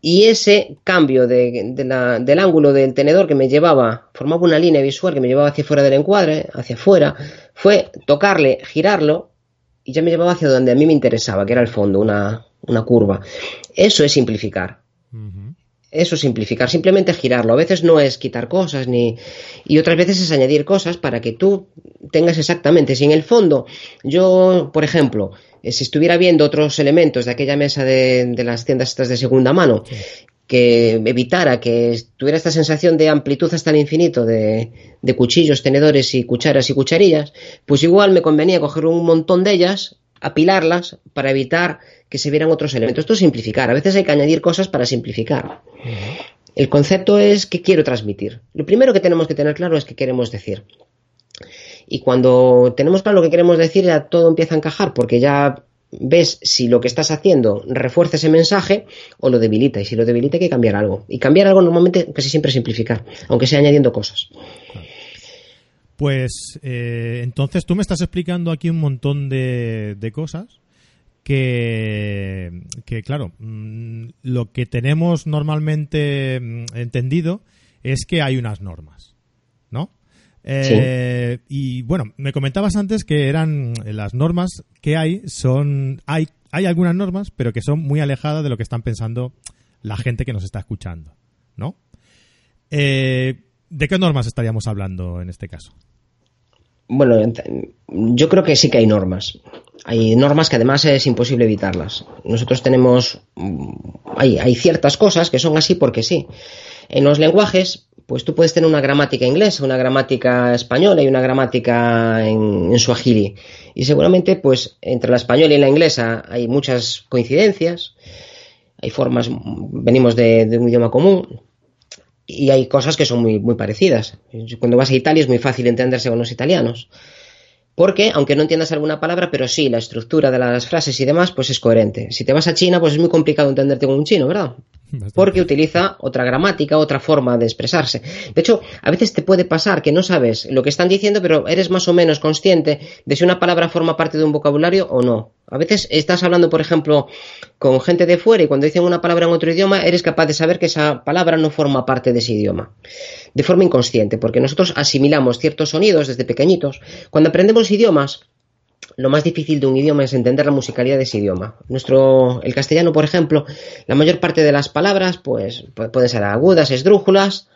Y ese cambio del ángulo del tenedor que me llevaba, formaba una línea visual que me llevaba hacia fuera del encuadre, hacia afuera, fue tocarle, girarlo, y ya me llevaba hacia donde a mí me interesaba, que era el fondo, una, una curva. Eso es simplificar. Eso es simplificar, simplemente girarlo. A veces no es quitar cosas ni y otras veces es añadir cosas para que tú tengas exactamente. Si en el fondo yo, por ejemplo, eh, si estuviera viendo otros elementos de aquella mesa de, las tiendas estas de segunda mano, que evitara que tuviera esta sensación de amplitud hasta el infinito de, de cuchillos, tenedores y cucharas y cucharillas, pues igual me convenía coger un montón de ellas apilarlas para evitar que se vieran otros elementos. Esto es simplificar. A veces hay que añadir cosas para simplificar. El concepto es qué quiero transmitir. Lo primero que tenemos que tener claro es qué queremos decir. Y cuando tenemos claro lo que queremos decir, ya todo empieza a encajar, porque ya ves si lo que estás haciendo refuerza ese mensaje o lo debilita. Y si lo debilita hay que cambiar algo. Y cambiar algo normalmente casi siempre es simplificar, aunque sea añadiendo cosas. Pues eh, entonces tú me estás explicando aquí un montón de, cosas que, que, claro, mm, lo que tenemos normalmente mm, entendido es que hay unas normas, ¿no? Eh, y bueno, me comentabas antes que eran las normas que hay, son, hay, hay algunas normas, pero que son muy alejadas de lo que están pensando la gente que nos está escuchando, ¿no? Eh, ¿De qué normas estaríamos hablando en este caso? Bueno, yo creo que sí que hay normas. Hay normas que además es imposible evitarlas. Nosotros tenemos. Mm, hay, hay ciertas cosas que son así porque sí. En los lenguajes, pues tú puedes tener una gramática inglesa, una gramática española y una gramática en, en suajili. Y seguramente, pues, entre la española y la inglesa hay muchas coincidencias. Hay formas, venimos de, de un idioma común, y hay cosas que son muy, muy parecidas. Cuando vas a Italia es muy fácil entenderse con los italianos. Porque, aunque no entiendas alguna palabra, pero sí, la estructura de las frases y demás, pues es coherente. Si te vas a China, pues es muy complicado entenderte con un chino, ¿verdad? Porque utiliza otra gramática, otra forma de expresarse. De hecho, a veces te puede pasar que no sabes lo que están diciendo, pero eres más o menos consciente de si una palabra forma parte de un vocabulario o no. A veces estás hablando, por ejemplo, con gente de fuera y cuando dicen una palabra en otro idioma, eres capaz de saber que esa palabra no forma parte de ese idioma. De forma inconsciente, porque nosotros asimilamos ciertos sonidos desde pequeñitos. Cuando aprendemos idiomas, lo más difícil de un idioma es entender la musicalidad de ese idioma. Nuestro, el castellano, por ejemplo, la mayor parte de las palabras, pues, pueden ser agudas, esdrújulas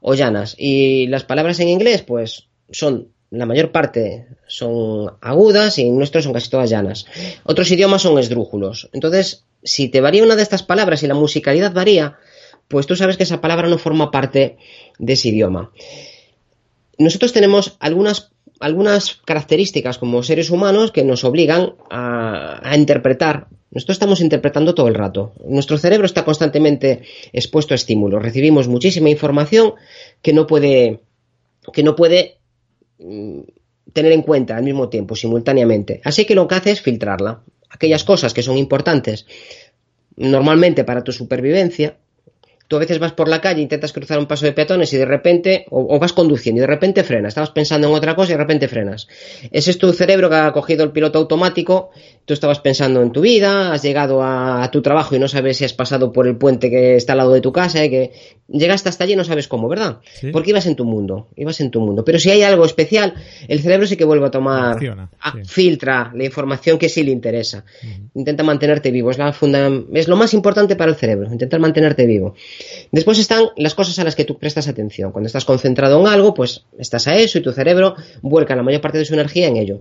o llanas. Y las palabras en inglés, pues, son, la mayor parte son agudas y en nuestro son casi todas llanas. Otros idiomas son esdrújulos. Entonces, si te varía una de estas palabras y la musicalidad varía, pues tú sabes que esa palabra no forma parte de ese idioma. Nosotros tenemos algunas algunas características como seres humanos que nos obligan a, interpretar. Nosotros estamos interpretando todo el rato. Nuestro cerebro está constantemente expuesto a estímulos. Recibimos muchísima información que no puede, que no puede mm, tener en cuenta al mismo tiempo, simultáneamente. Así que lo que hace es filtrarla. Aquellas cosas que son importantes normalmente para tu supervivencia, Tú a veces vas por la calle, intentas cruzar un paso de peatones y de repente, o, vas conduciendo y de repente frenas. Estabas pensando en otra cosa y de repente frenas. Ese es tu cerebro que ha cogido el piloto automático. Tú estabas pensando en tu vida, has llegado a, tu trabajo y no sabes si has pasado por el puente que está al lado de tu casa y que llegaste hasta allí y no sabes cómo, ¿verdad? Porque ibas en tu mundo, ibas en tu mundo. Pero si hay algo especial, el cerebro sí que vuelve a tomar, filtra la información que sí le interesa. Intenta mantenerte vivo. Es, la es lo más importante para el cerebro, intentar mantenerte vivo. Después están las cosas a las que tú prestas atención. Cuando estás concentrado en algo, pues estás a eso y tu cerebro vuelca la mayor parte de su energía en ello.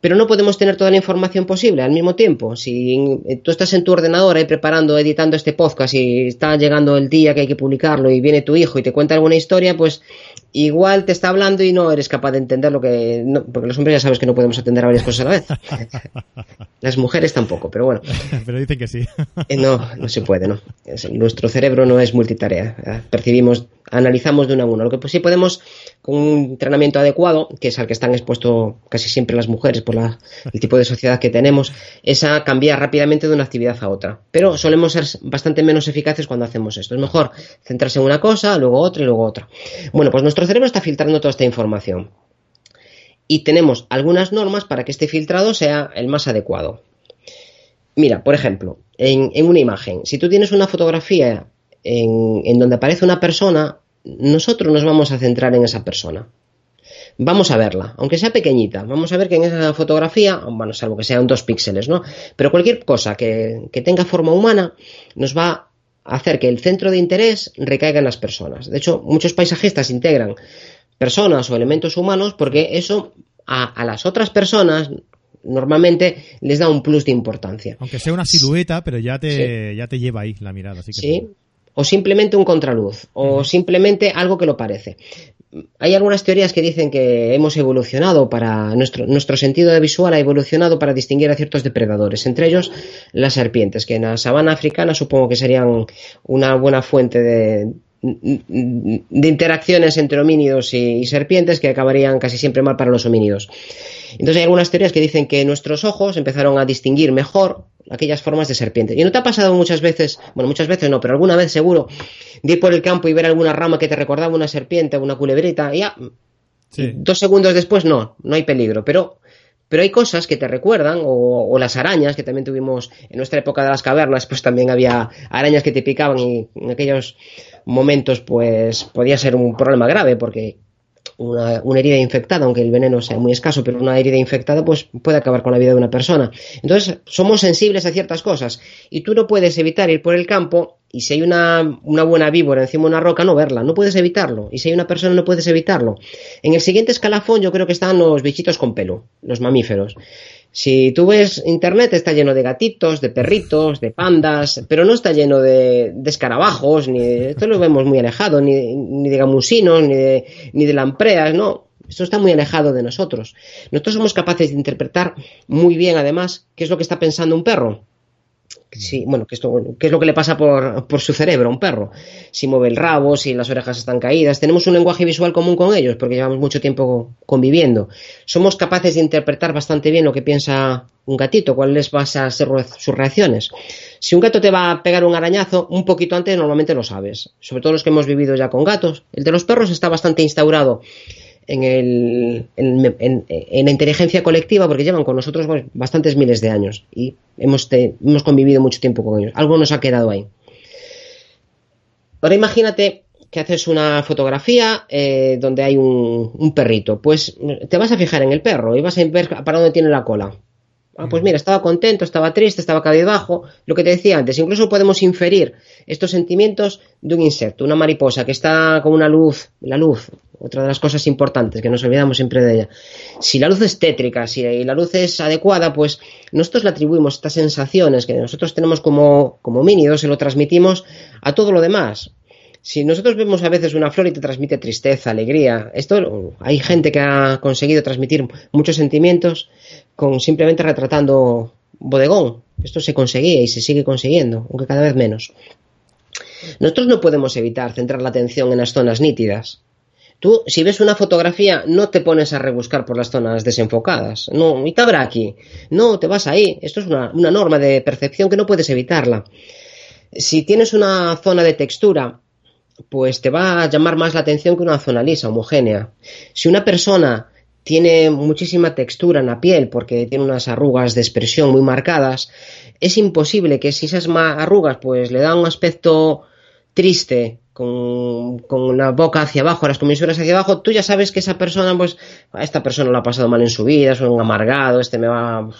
Pero no podemos tener toda la información posible al mismo tiempo. Si tú estás en tu ordenador ahí preparando, editando este podcast y está llegando el día que hay que publicarlo y viene tu hijo y te cuenta alguna historia, pues igual te está hablando y no eres capaz de entender lo que... porque los hombres ya sabes que no podemos atender a varias cosas a la vez. Las mujeres tampoco, pero bueno. pero dicen que sí. Eh, no, no se puede, ¿no? nuestro cerebro no es multitarea. Percibimos, analizamos de uno a uno. Lo que sí podemos, con un entrenamiento adecuado, que es al que están expuestos casi siempre las mujeres por el tipo de sociedad que tenemos, es a cambiar rápidamente de una actividad a otra. Pero solemos ser bastante menos eficaces cuando hacemos esto. Es mejor centrarse en una cosa, luego otra y luego otra. Bueno, pues nuestro cerebro está filtrando toda esta información. Y tenemos algunas normas para que este filtrado sea el más adecuado. Mira, por ejemplo, en, una imagen, si tú tienes una fotografía en, donde aparece una persona, nosotros nos vamos a centrar en esa persona vamos a verla, aunque sea pequeñita, vamos a ver que en esa fotografía, bueno, salvo que sean dos píxeles, ¿no? Pero cualquier cosa que, que, tenga forma humana nos va hacer que el centro de interés recaiga en las personas. De hecho, muchos paisajistas integran personas o elementos humanos porque eso a, las otras personas normalmente les da un plus de importancia. Aunque sea una silueta, pero ya te, ya te lleva ahí la mirada. sí, o simplemente un contraluz, o simplemente algo que lo parece hay algunas teorías que dicen que hemos evolucionado para nuestro, nuestro sentido de visual ha evolucionado para distinguir a ciertos depredadores, entre ellos las serpientes, que en la sabana africana supongo que serían una buena fuente de, de interacciones entre homínidos y, serpientes que acabarían casi siempre mal para los homínidos. Entonces hay algunas teorías que dicen que nuestros ojos empezaron a distinguir mejor aquellas formas de serpiente. ¿Y no te ha pasado muchas veces, bueno, muchas veces no, pero alguna vez seguro, de ir por el campo y ver alguna rama que te recordaba una serpiente, una culebrita, y ya, dos segundos después no, no hay peligro, pero pero hay cosas que te recuerdan, o, las arañas, que también tuvimos en nuestra época de las cavernas, pues también había arañas que te picaban y en aquellos momentos pues podía ser un problema grave porque una, herida infectada, aunque el veneno sea muy escaso, pero una herida infectada pues puede acabar con la vida de una persona. Entonces somos sensibles a ciertas cosas y tú no puedes evitar ir por el campo y si hay una, una buena víbora encima de una roca no verla, no puedes evitarlo y si hay una persona no puedes evitarlo. En el siguiente escalafón yo creo que están los bichitos con pelo, los mamíferos. Si tú ves internet está lleno de gatitos, de perritos, de pandas, pero no está lleno de, escarabajos, ni esto lo vemos muy alejado, ni, ni de gamusinos, ni de, ni de lampreas, no. Esto está muy alejado de nosotros. Nosotros somos capaces de interpretar muy bien, además, qué es lo que está pensando un perro. Sí, bueno, ¿qué es, lo, que le pasa por, su cerebro a un perro? Si mueve el rabo, si las orejas están caídas. Tenemos un lenguaje visual común con ellos porque llevamos mucho tiempo conviviendo. Somos capaces de interpretar bastante bien lo que piensa un gatito, cuáles van a ser sus reacciones. Si un gato te va a pegar un arañazo, un poquito antes normalmente lo sabes. Sobre todo los que hemos vivido ya con gatos. El de los perros está bastante instaurado en, el, en, la inteligencia colectiva porque llevan con nosotros pues, bastantes miles de años y hemos, hemos convivido mucho tiempo con ellos. Algo nos ha quedado ahí. Ahora imagínate que haces una fotografía eh, donde hay un, perrito. Pues te vas a fijar en el perro y vas a ver para dónde tiene la cola. Ah, pues mira, estaba contento, estaba triste, estaba cabizbajo. Lo que te decía antes, incluso podemos inferir estos sentimientos de un insecto, una mariposa que está con una luz, la luz, otra de las cosas importantes que nos olvidamos siempre de ella. Si la luz es tétrica, si la luz es adecuada, pues nosotros le atribuimos estas sensaciones que nosotros tenemos como, como mínidos, se lo transmitimos a todo lo demás. Si nosotros vemos a veces una flor y te transmite tristeza, alegría, esto hay gente que ha conseguido transmitir muchos sentimientos con simplemente retratando bodegón. Esto se conseguía y se sigue consiguiendo, aunque cada vez menos. Nosotros no podemos evitar centrar la atención en las zonas nítidas. Tú, si ves una fotografía, no te pones a rebuscar por las zonas desenfocadas. No, ¿y qué habrá aquí? No, te vas ahí. Esto es una, una norma de percepción que no puedes evitarla. Si tienes una zona de textura pues te va a llamar más la atención que una zona lisa, homogénea. Si una persona tiene muchísima textura en la piel porque tiene unas arrugas de expresión muy marcadas, es imposible que si esas arrugas pues le dan un aspecto triste con, la boca hacia abajo, las comisuras hacia abajo, tú ya sabes que esa persona, pues, a esta persona lo ha pasado mal en su vida, es un amargado, este me va,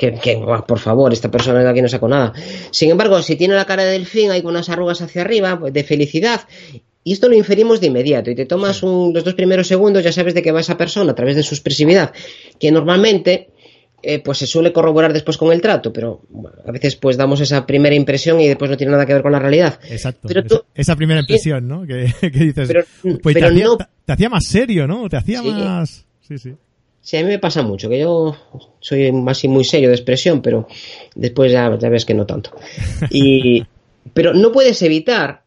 que, que por favor, esta persona de aquí no saco nada. Sin embargo, si tiene la cara de delfín, hay unas arrugas hacia arriba, pues, de felicidad, y esto lo inferimos de inmediato, y te tomas los dos primeros segundos, ya sabes de qué va esa persona a través de su expresividad, que normalmente eh, pues se suele corroborar después con el trato, pero a veces pues damos esa primera impresión y después no tiene nada que ver con la realidad. Exacto. esa, primera impresión, ¿no? Que, dices, pues te, hacía, más serio, ¿no? Te hacía más... Sí, sí. Sí, a mí me pasa mucho, que yo soy así muy serio de expresión, pero después ya, ya ves que no tanto. Y, pero no puedes evitar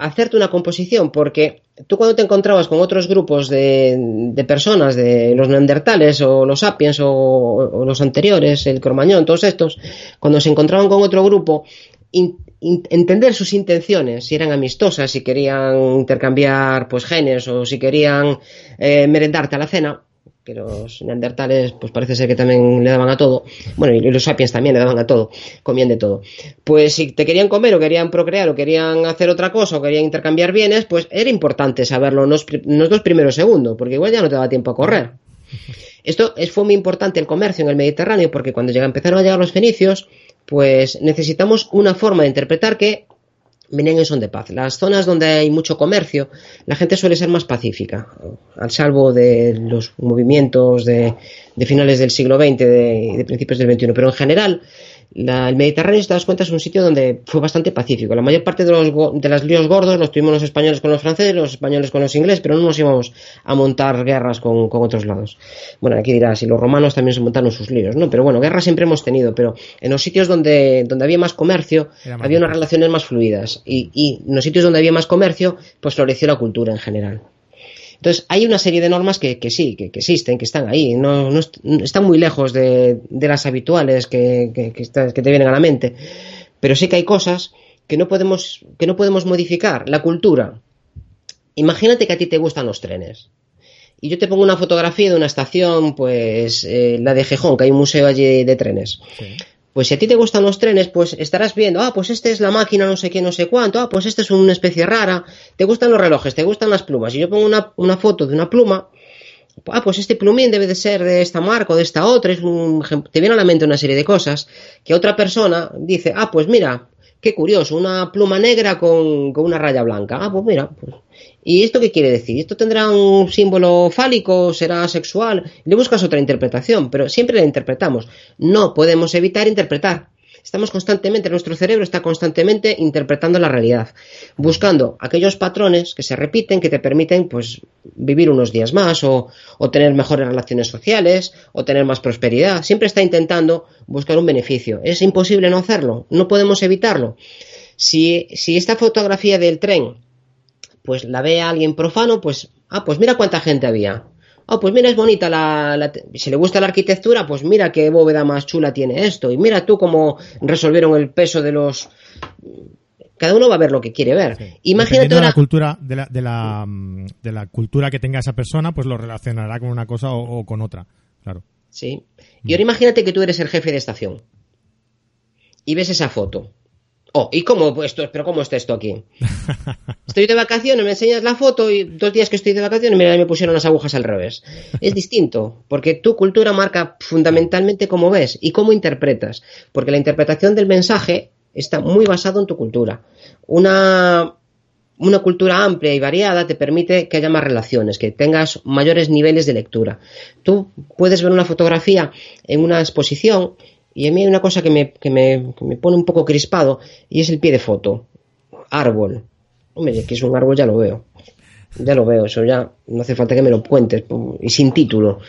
hacerte una composición porque tú cuando te encontrabas con otros grupos de, personas, de los neandertales o los sapiens o, los anteriores, el cromañón, todos estos, cuando se encontraban con otro grupo, entender sus intenciones, si eran amistosas, si querían intercambiar pues genes o si querían eh, merendarte a la cena, que los neandertales pues parece ser que también le daban a todo, bueno, y los sapiens también le daban a todo, comían de todo. Pues si te querían comer o querían procrear o querían hacer otra cosa o querían intercambiar bienes, pues era importante saberlo en los, dos primeros segundos, porque igual ya no te daba tiempo a correr. Esto es, fue muy importante el comercio en el Mediterráneo porque cuando empezaron a llegar los fenicios, pues necesitamos una forma de interpretar que venían en son de paz. Las zonas donde hay mucho comercio, la gente suele ser más pacífica, al salvo de los movimientos de, finales del siglo XX, de, de principios del XXI. Pero en general, el Mediterráneo, si te das cuenta, es un sitio donde fue bastante pacífico. La mayor parte de los de las líos gordos los tuvimos los españoles con los franceses, los españoles con los ingleses, pero no nos íbamos a montar guerras con, otros lados. Bueno, aquí dirás, y los romanos también se montaron sus líos, ¿no? Pero bueno, guerras siempre hemos tenido, pero en los sitios donde, donde había más comercio, había unas relaciones más fluidas. Y, y en los sitios donde había más comercio, pues floreció la cultura en general. Entonces, hay una serie de normas que, sí, que, existen, que están ahí, no, están muy lejos de, las habituales que, que, te vienen a la mente, pero sí que hay cosas que no podemos, que no podemos modificar. La cultura. Imagínate que a ti te gustan los trenes. Y yo te pongo una fotografía de una estación, pues eh, la de Gijón, que hay un museo allí de trenes. Pues si a ti te gustan los trenes, pues estarás viendo, ah, pues este es la máquina no sé qué, no sé cuánto, ah, pues este es una especie rara, te gustan los relojes, te gustan las plumas. Y yo pongo una, una foto de una pluma, ah, pues este plumín debe de ser de esta marca o de esta otra, es un, te viene a la mente una serie de cosas que otra persona dice, ah, pues mira, qué curioso, una pluma negra con, con una raya blanca. Ah, pues mira, pues ¿Y esto qué quiere decir? ¿Esto tendrá un símbolo fálico? ¿Será sexual? Le buscas otra interpretación, pero siempre la interpretamos. No podemos evitar interpretar. Estamos constantemente, nuestro cerebro está constantemente interpretando la realidad, buscando aquellos patrones que se repiten, que te permiten pues vivir unos días más o, o tener mejores relaciones sociales o tener más prosperidad. Siempre está intentando buscar un beneficio. Es imposible no hacerlo, no podemos evitarlo. Si, si esta fotografía del tren pues la ve a alguien profano, pues, ah, pues mira cuánta gente había. Ah, pues mira, es bonita la, Si le gusta la arquitectura, pues mira qué bóveda más chula tiene esto. Y mira tú cómo resolvieron el peso de los... Cada uno va a ver lo que quiere ver. Imagínate de la cultura de la, de la, de la cultura que tenga esa persona, pues lo relacionará con una cosa o, con otra, claro. Sí. Y ahora imagínate que tú eres el jefe de estación y ves esa foto Oh, ¿y cómo esto? ¿Pero cómo está esto aquí? Estoy de vacaciones, me enseñas la foto y dos días que estoy de vacaciones, mira, me pusieron las agujas al revés. Es distinto, porque tu cultura marca fundamentalmente cómo ves y cómo interpretas, porque la interpretación del mensaje está muy basado en tu cultura. Una, una cultura amplia y variada te permite que haya más relaciones, que tengas mayores niveles de lectura. Tú puedes ver una fotografía en una exposición y a mí hay una cosa que me, que me, que me pone un poco crispado y es el pie de foto. Árbol. Hombre, que es un árbol ya lo veo. Ya lo veo, eso ya no hace falta que me lo cuentes. Y sin título.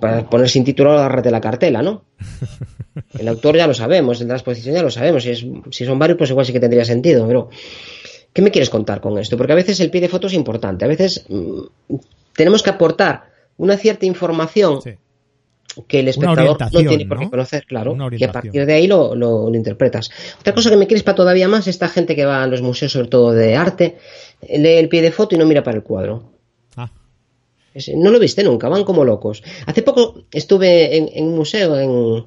Para poner sin título, agárrate la cartela, ¿no? El autor ya lo sabemos, el de la exposición ya lo sabemos. Si, es, si son varios, pues igual sí que tendría sentido. Pero, ¿qué me quieres contar con esto? Porque a veces el pie de foto es importante. A veces mm, tenemos que aportar una cierta información que el espectador no tiene por qué conocer, claro, y a partir de ahí lo, lo, interpretas. Otra cosa que me crispa todavía más, esta gente que va a los museos, sobre todo de arte, lee el pie de foto y no mira para el cuadro. Ah. no lo viste nunca, van como locos. Hace poco estuve en, un museo en,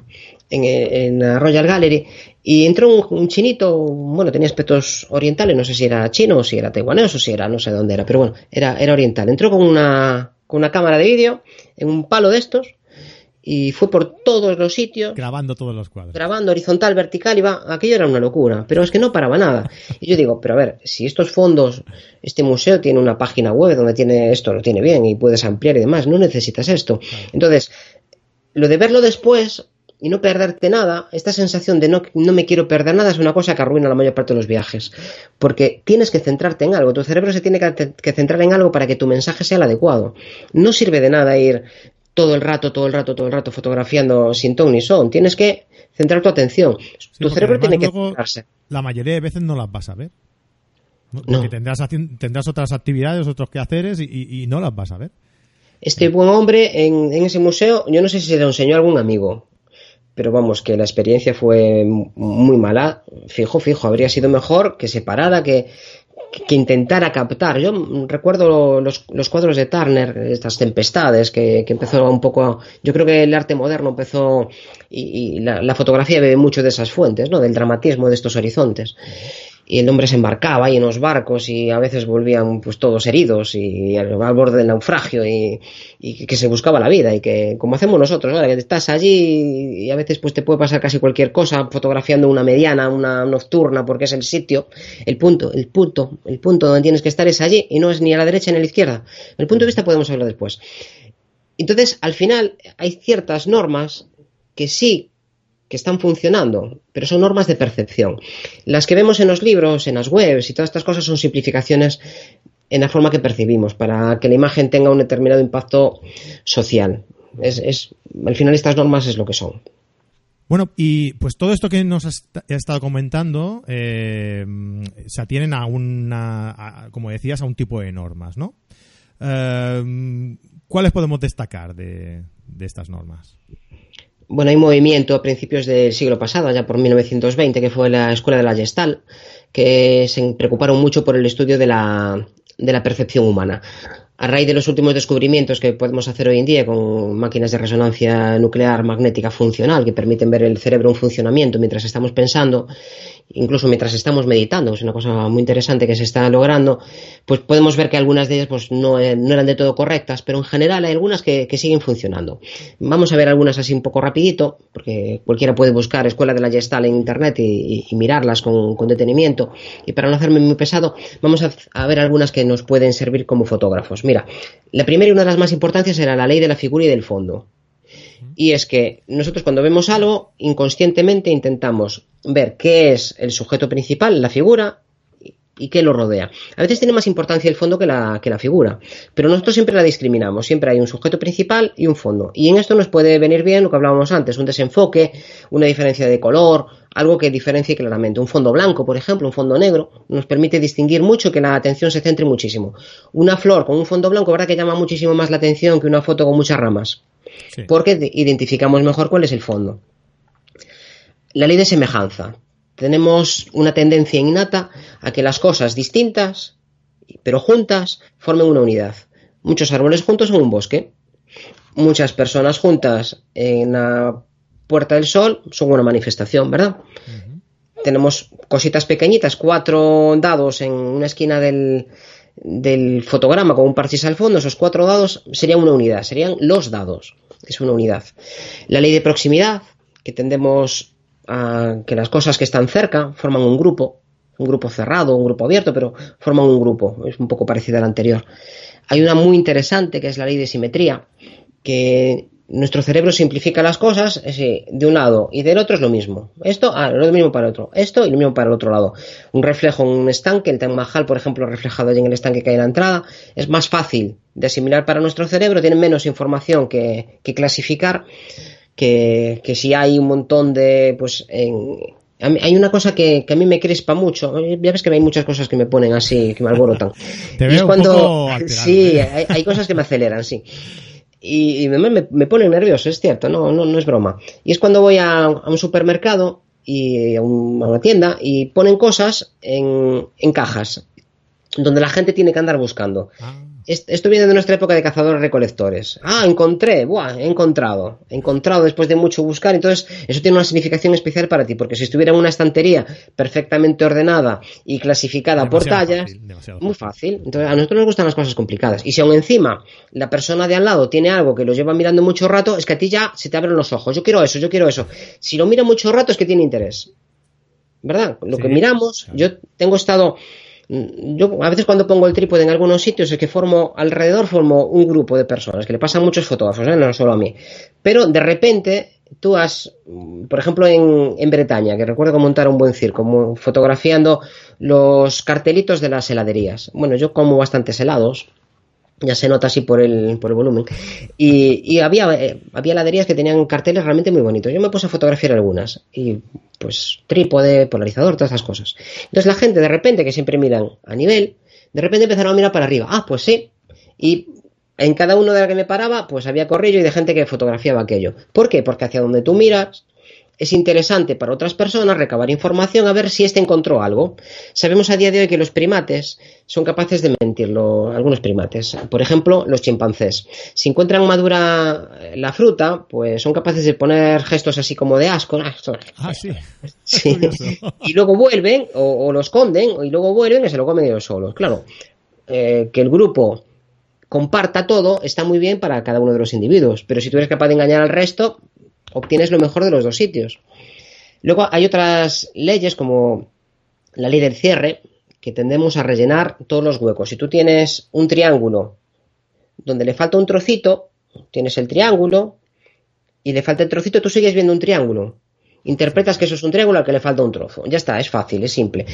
en, la Royal Gallery y entró un, chinito, bueno, tenía aspectos orientales, no sé si era chino o si era taiwanés o si era, no sé dónde era, pero bueno, era, era oriental. Entró con una, con una cámara de vídeo en un palo de estos y fue por todos los sitios. Grabando todos los cuadros. Grabando horizontal, vertical, iba, aquello era una locura, pero es que no paraba nada. Y yo digo, pero a ver, si estos fondos, este museo tiene una página web donde tiene esto, lo tiene bien y puedes ampliar y demás, no necesitas esto. Entonces, lo de verlo después y no perderte nada, esta sensación de no, no me quiero perder nada es una cosa que arruina la mayor parte de los viajes. Porque tienes que centrarte en algo, tu cerebro se tiene que, que centrar en algo para que tu mensaje sea el adecuado. No sirve de nada ir todo el rato, todo el rato, todo el rato fotografiando sin ton ni son. Tienes que centrar tu atención. Sí, tu porque cerebro tiene que centrarse. La mayoría de veces no las vas a ver. ¿no? No. Porque tendrás, tendrás otras actividades, otros quehaceres y, y- y no las vas a ver. Este buen hombre en, en ese museo, yo no sé si se lo enseñó a algún amigo, pero vamos, que la experiencia fue muy mala. Fijo, fijo, habría sido mejor que se parara, que, que intentara captar. Yo recuerdo los, los cuadros de Turner, estas tempestades, que, que empezó un poco. Yo creo que el arte moderno empezó y, y la, la fotografía bebe mucho de esas fuentes, ¿no? Del dramatismo de estos horizontes. Y el hombre se embarcaba ahí en los barcos y a veces volvían pues todos heridos y al, al borde del naufragio y, y que se buscaba la vida y que como hacemos nosotros ahora que estás allí y a veces pues te puede pasar casi cualquier cosa fotografiando una mediana, una nocturna porque es el sitio, el punto, el punto, el punto donde tienes que estar es allí y no es ni a la derecha ni a la izquierda. El punto de vista podemos hablar después. Entonces, al final hay ciertas normas que sí que están funcionando, pero son normas de percepción. Las que vemos en los libros, en las webs y todas estas cosas son simplificaciones en la forma que percibimos, para que la imagen tenga un determinado impacto social. Es, es- al final estas normas es lo que son. Bueno, y pues todo esto que nos has ha estado comentando eh, se atienen a una, como decías, a un tipo de normas, ¿no? Eh, ¿Cuáles podemos destacar de, de estas normas? Bueno, hay movimiento a principios del siglo pasado, ya por 1920, que fue la Escuela de la Gestalt, que se preocuparon mucho por el estudio de la, de la percepción humana. A raíz de los últimos descubrimientos que podemos hacer hoy en día con máquinas de resonancia nuclear magnética funcional que permiten ver el cerebro en funcionamiento mientras estamos pensando, incluso mientras estamos meditando, es una cosa muy interesante que se está logrando, pues podemos ver que algunas de ellas pues, no, eh, no eran de todo correctas, pero en general hay algunas que, que siguen funcionando. Vamos a ver algunas así un poco rapidito, porque cualquiera puede buscar Escuela de la Gestal en Internet y, mirarlas con, con detenimiento. Y para no hacerme muy pesado, vamos a, a ver algunas que nos pueden servir como fotógrafos. Mira, la primera y una de las más importantes era la ley de la figura y del fondo. Y es que nosotros cuando vemos algo, inconscientemente intentamos ver qué es el sujeto principal, la figura, y- qué lo rodea. A veces tiene más importancia el fondo que la, que la figura, pero nosotros siempre la discriminamos. Siempre hay un sujeto principal y un fondo. Y en esto nos puede venir bien lo que hablábamos antes, un desenfoque, una diferencia de color, algo que diferencie claramente. Un fondo blanco, por ejemplo, un fondo negro, nos permite distinguir mucho que la atención se centre muchísimo. Una flor con un fondo blanco, ¿verdad que llama muchísimo más la atención que una foto con muchas ramas? Sí. porque de- identificamos mejor cuál es el fondo. La ley de semejanza. Tenemos una tendencia innata a que las cosas distintas, pero juntas, formen una unidad. Muchos árboles juntos son un bosque. Muchas personas juntas en la Puerta del Sol son una manifestación, ¿verdad? Tenemos cositas pequeñitas, cuatro dados en una esquina del, del fotograma con un parchís al fondo, esos cuatro dados serían una unidad, serían los dados, es una unidad. La ley de proximidad, que tendemos a que las cosas que están cerca forman un grupo, un grupo cerrado, un grupo abierto, pero forman un grupo, es un poco parecida a la anterior. Hay una muy interesante que es la ley de simetría, que nuestro cerebro simplifica las cosas es decir, de un lado y del otro es lo mismo. Esto, ah, lo mismo para el otro. Esto y lo mismo para el otro lado. Un reflejo en un estanque, el Taj Mahal, por ejemplo, reflejado allí en el estanque que hay en la entrada, es más fácil de asimilar para nuestro cerebro, tiene menos información que, que clasificar que, que si hay un montón de, pues, en, mí- hay una cosa que, que a mí me crispa mucho. Ya ves que hay muchas cosas que me ponen así, que me alborotan. Te Y veo es un cuando, poco alterado, sí, ¿eh? hay, hay cosas que me aceleran, sí. Y, me, me, ponen nervioso, es cierto, no, no, no es broma. Y es cuando voy a, un supermercado y a, un- a una tienda y ponen cosas en, en cajas donde la gente tiene que andar buscando. Ah, Esto viene de nuestra época de cazadores-recolectores. Ah, encontré, buah, he encontrado. He encontrado después de mucho buscar. Entonces, eso tiene una significación especial para ti, porque si estuviera en una estantería perfectamente ordenada y clasificada por tallas, fácil, muy fácil. Entonces, a nosotros nos gustan las cosas complicadas. Y si aún encima la persona de al lado tiene algo que lo lleva mirando mucho rato, es que a ti ya se te abren los ojos. Yo quiero eso, yo quiero eso. Si lo mira mucho rato es que tiene interés. ¿Verdad? Lo Sí, que miramos, claro. yo tengo estado Yo a veces cuando pongo el trípode en algunos sitios es que formo alrededor formo un grupo de personas, que le pasan muchos fotógrafos, ¿eh? no solo a mí. Pero de repente tú has, por ejemplo, en, en Bretaña, que recuerdo montar un buen circo, fotografiando los cartelitos de las heladerías. Bueno, yo como bastantes helados, ya se nota así por el, por el volumen. Y, había, eh, había que tenían carteles realmente muy bonitos. Yo me puse a fotografiar algunas. Y pues trípode, polarizador, todas esas cosas. Entonces la gente de repente, que siempre miran a nivel, de repente empezaron a mirar para arriba. Ah, pues sí. Y en cada uno de los que me paraba, pues había corrillo y de gente que fotografiaba aquello. ¿Por qué? Porque hacia donde tú miras, es interesante para otras personas recabar información a ver si éste encontró algo. Sabemos a día de hoy que los primates son capaces de mentirlo, algunos primates. Por ejemplo, los chimpancés. Si encuentran madura la fruta, pues son capaces de poner gestos así como de asco. Ah, sí. y luego vuelven, o, lo esconden, y luelluego vuelven y se lo comen ellos solos. Claro, eh, que el grupo comparta todo está muy bien para cada uno de los individuos, pero si tú eres capaz de engañar al resto, obtienes lo mejor de los dos sitios. Luego hay otras leyes como la ley del cierre, que tendemos a rellenar todos los huecos. Si tú tienes un triángulo donde le falta un trocito, tienes el triángulo y le falta el trocito, tú sigues viendo un triángulo interpretas que eso es un triángulo al que le falta un trozo. Ya está, es fácil, es simple.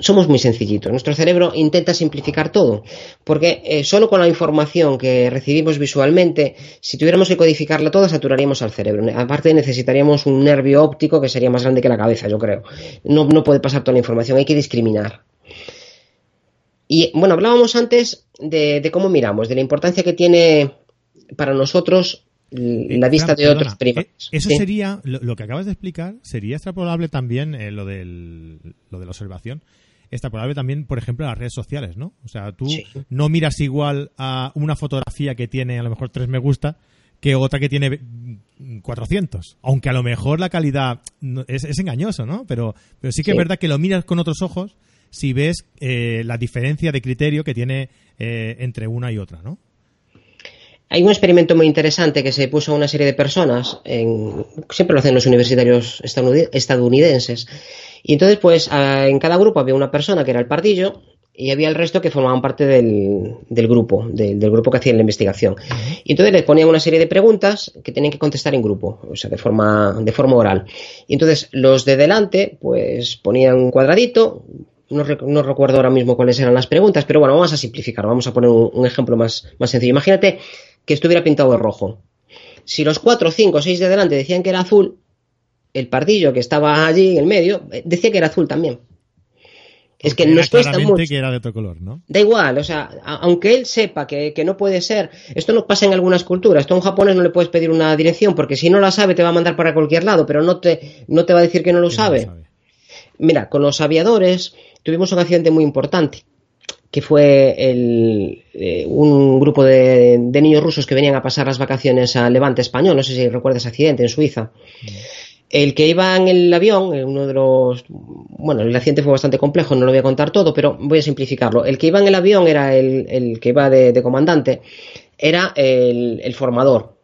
somos muy sencillitos. Nuestro cerebro intenta simplificar todo, porque eh, solo con la información que recibimos visualmente, si tuviéramos que codificarla toda, saturaríamos al cerebro. Aparte necesitaríamos un nervio óptico que sería más grande que la cabeza, yo creo. No, no puede pasar toda la información, hay que discriminar. Y bueno, hablábamos antes de cómo miramos, de la importancia que tiene para nosotros la vista de otros primates. Eh, eso sería, lo, que acabas de explicar, sería extrapolable también eh, lo, del, lo de la observación, extrapolable también, por ejemplo, a las redes sociales, ¿no? O sea, tú no miras igual a una fotografía que tiene a lo mejor tres me gusta que otra que tiene 400. Aunque a lo mejor la calidad es, engañoso, ¿no? Pero, pero sí que es verdad que lo miras con otros ojos si ves la diferencia de criterio que tiene entre una y otra, ¿no? Hay un experimento muy interesante que se puso a una serie de personas, en, siempre lo hacen los universitarios estadounidenses, y entonces pues en cada grupo había una persona que era el pardillo y había el resto que formaban parte del, grupo, del grupo que hacía la investigación. Y entonces les ponían una serie de preguntas que tenían que contestar en grupo, o sea, de forma, de forma oral. Y entonces los de delante pues ponían un cuadradito, no, recuerdo ahora mismo cuáles eran las preguntas, pero bueno, vamos a simplificar, vamos a poner un, ejemplo más, más sencillo. Imagínate que estuviera pintado de rojo. Si los cuatro, cinco, seis de delante decían que era azul, el pardillo que estaba allí en el medio eh, decía que era azul también. es que nos cuesta mucho. que era de otro color, ¿no? Da igual, o sea, aunque él sepa que, no puede ser, esto no pasa en algunas culturas. Esto en japonés no le puedes pedir una dirección porque si no la sabe te va a mandar para cualquier lado, pero no te, no te va a decir que no lo sabe. Mira, con los aviadores tuvimos un accidente muy importante que fue el, eh, un grupo de, niños rusos que venían a pasar las vacaciones al Levante español, no sé si recuerdas ese accidente en Suiza. El que iba en el avión, uno de los. Bueno, el accidente fue bastante complejo, no lo voy a contar todo, pero voy a simplificarlo. El que iba en el avión era el, que iba de, comandante, era el, formador.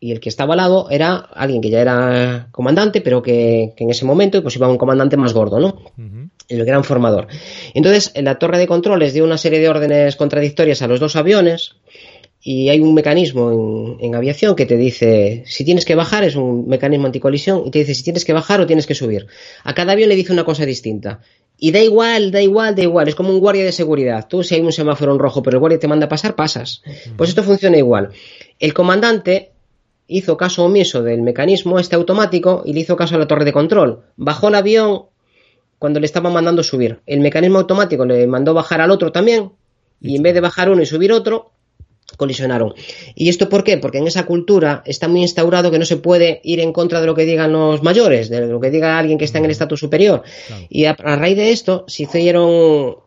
Y el que estaba al lado era alguien que ya era comandante, pero que, en ese momento pues iba un comandante más gordo, ¿no? El gran formador. Entonces, la torre de controles dio una serie de órdenes contradictorias a los dos aviones y hay un mecanismo en, aviación que te dice si tienes que bajar, es un mecanismo anticolisión, y te dice si tienes que bajar o tienes que subir. A cada avión le dice una cosa distinta. Y da igual, da igual, da igual. Es como un guardia de seguridad. Tú, si hay un semáforo en rojo, pero el guardia te manda a pasar, pasas. Pues esto funciona igual. El comandante hizo caso omiso del mecanismo este automático y le hizo caso a la torre de control. Bajó el avión cuando le estaba mandando subir. El mecanismo automático le mandó bajar al otro también, y en vez de bajar uno y subir otro, colisionaron. ¿Y esto por qué? Porque en esa cultura está muy instaurado que no se puede ir en contra de lo que digan los mayores, de lo que diga alguien que está en el estatus superior. Y a, raíz de esto se hicieron,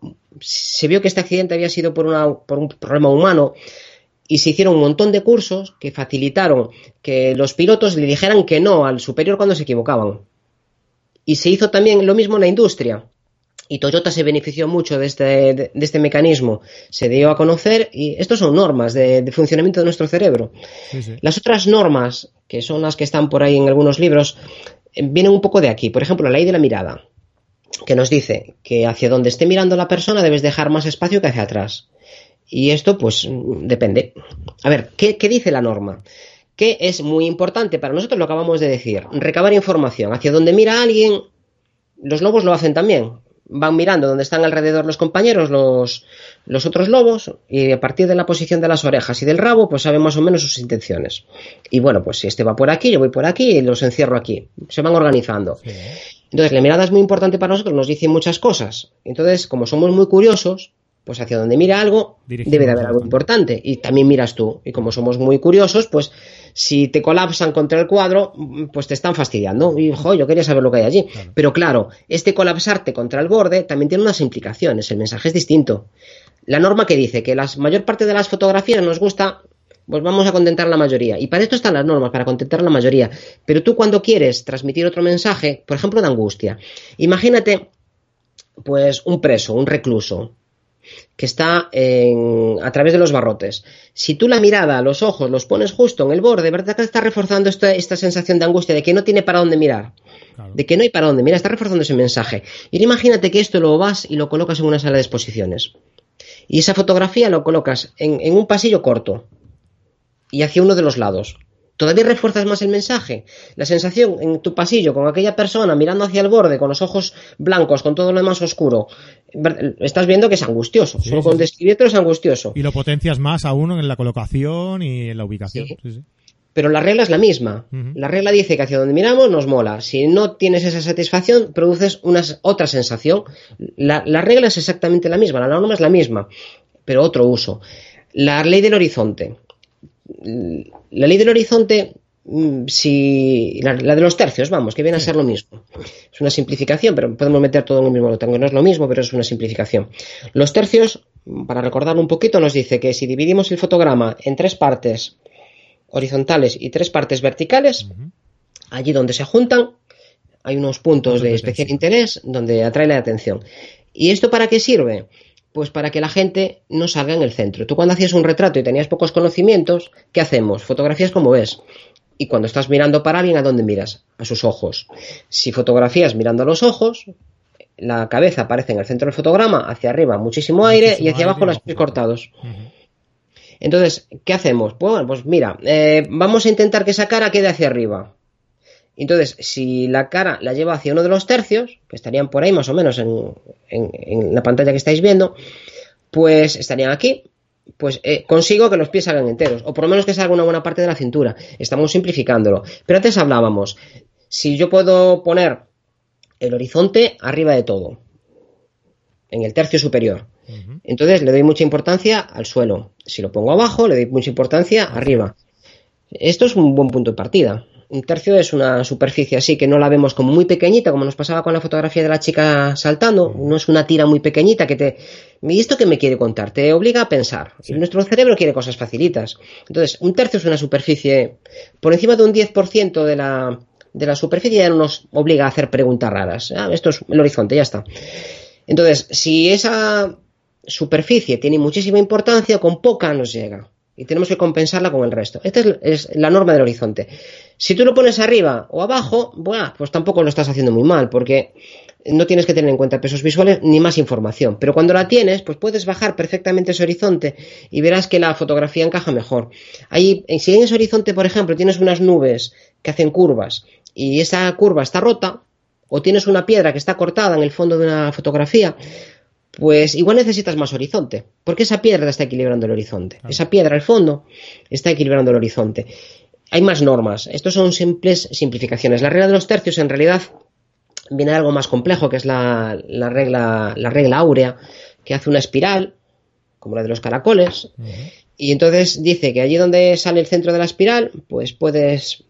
se vio que este accidente había sido por, una, por un problema humano y se hicieron un montón de cursos que facilitaron que los pilotos le dijeran que no al superior cuando se equivocaban. Y se hizo también lo mismo en la industria. Y Toyota se benefició mucho de este, de, este mecanismo. Se dio a conocer y estos son normas de, funcionamiento de nuestro cerebro. Las otras normas, que son las que están por ahí en algunos libros, eh, vienen un poco de aquí. Por ejemplo, la ley de la mirada. que nos dice que hacia donde esté mirando la persona debes dejar más espacio que hacia atrás. Y esto, pues, depende. A ver, ¿qué, qué dice la norma? Que es muy importante para nosotros lo que acabamos de decir, recabar información. Hacia donde mira alguien, los lobos lo hacen también van mirando dónde están alrededor los compañeros, los, los otros lobos, y a partir de la posición de las orejas y del rabo, pues saben más o menos sus intenciones. Y bueno, pues si este va por aquí, yo voy por aquí y los encierro aquí. Se van organizando. Entonces, la mirada es muy importante para nosotros, nos dice muchas cosas. Entonces, como somos muy curiosos, pues hacia donde mira algo, debe de haber algo importante. Y también miras tú. Y como somos muy curiosos, pues si te colapsan contra el cuadro, pues te están fastidiando. Y, jo, yo quería saber lo que hay allí. Pero claro, este colapsarte contra el borde también tiene unas implicaciones. El mensaje es distinto. La norma que dice que la mayor parte de las fotografías nos gusta, pues vamos a contentar la mayoría. Y para esto están las normas, para contentar la mayoría. Pero tú cuando quieres transmitir otro mensaje, por ejemplo, de angustia, imagínate, pues un preso, un recluso, que está en, a través de los barrotes. Si tú la mirada, los ojos, los pones justo en el borde, ¿verdad que está reforzando esta, esta sensación de angustia, de que no tiene para dónde mirar? De que no hay para dónde mirar, está reforzando ese mensaje. Y imagínate que esto lo vas y lo colocas en una sala de exposiciones. Y esa fotografía lo colocas en, en un pasillo corto y hacia uno de los lados todavía refuerzas más el mensaje. La sensación en tu pasillo con aquella persona mirando hacia el borde, con los ojos blancos, con todo lo demás oscuro, estás viendo que es angustioso. Solo con describirlo es angustioso. Y lo potencias más aún en la colocación y en la ubicación. Pero la regla es la misma. La regla dice que hacia donde miramos nos mola. Si no tienes esa satisfacción, produces una, otra sensación. La, la regla es exactamente la misma, la norma es la misma, pero otro uso. La ley del horizonte la ley del horizonte, mm, si la, de los tercios, vamos, que viene a ser lo mismo. Es una simplificación, pero podemos meter todo en el mismo lotango. No es lo mismo, pero es una simplificación. Los tercios, para recordar un poquito, nos dice que si dividimos el fotograma en tres partes horizontales y tres partes verticales, allí donde se juntan, hay unos puntos de especial interés donde atrae la atención. ¿Y esto para qué sirve? Pues para que la gente no salga en el centro. Tú cuando hacías un retrato y tenías pocos conocimientos, ¿qué hacemos? Fotografías como ves. Y cuando estás mirando para alguien, ¿a dónde miras? A sus ojos. Si fotografías mirando a los ojos, la cabeza aparece en el centro del fotograma, hacia arriba muchísimo aire y hacia abajo los pies cortados. Entonces, ¿qué hacemos? Pues, bueno, pues mira, eh, vamos a intentar que esa cara quede hacia arriba. Entonces, si la cara la lleva hacia uno de los tercios, que estarían por ahí más o menos en, la pantalla que estáis viendo, pues estarían aquí, pues eh, consigo que los pies salgan enteros, o por lo menos que salga una buena parte de la cintura. Estamos simplificándolo. Pero antes hablábamos, si yo puedo poner el horizonte arriba de todo, en el tercio superior, entonces le doy mucha importancia al suelo. Si lo pongo abajo, le doy mucha importancia arriba. Esto es un buen punto de partida un tercio es una superficie así que no la vemos como muy pequeñita, como nos pasaba con la fotografía de la chica saltando, no es una tira muy pequeñita que te... ¿Y esto qué me quiere contar? Te obliga a pensar. Y nuestro cerebro quiere cosas facilitas. Entonces, un tercio es una superficie por encima de un 10% de la, de la superficie ya no nos obliga a hacer preguntas raras. Ah, esto es el horizonte, ya está. Entonces, si esa superficie tiene muchísima importancia, con poca nos llega y tenemos que compensarla con el resto. Esta es, la norma del horizonte. Si tú lo pones arriba o abajo, bueno, pues tampoco lo estás haciendo muy mal, porque no tienes que tener en cuenta pesos visuales ni más información. Pero cuando la tienes, pues puedes bajar perfectamente ese horizonte y verás que la fotografía encaja mejor. Ahí, si en ese horizonte, por ejemplo, tienes unas nubes que hacen curvas y esa curva está rota, o tienes una piedra que está cortada en el fondo de una fotografía, pues igual necesitas más horizonte, porque esa piedra está equilibrando el horizonte. Esa piedra al fondo está equilibrando el horizonte. Hay más normas. Estos son simples simplificaciones. La regla de los tercios en realidad viene de algo más complejo, que es la, regla, la regla áurea, que hace una espiral, como la de los caracoles. Y entonces dice que allí donde sale el centro de la espiral, pues puedes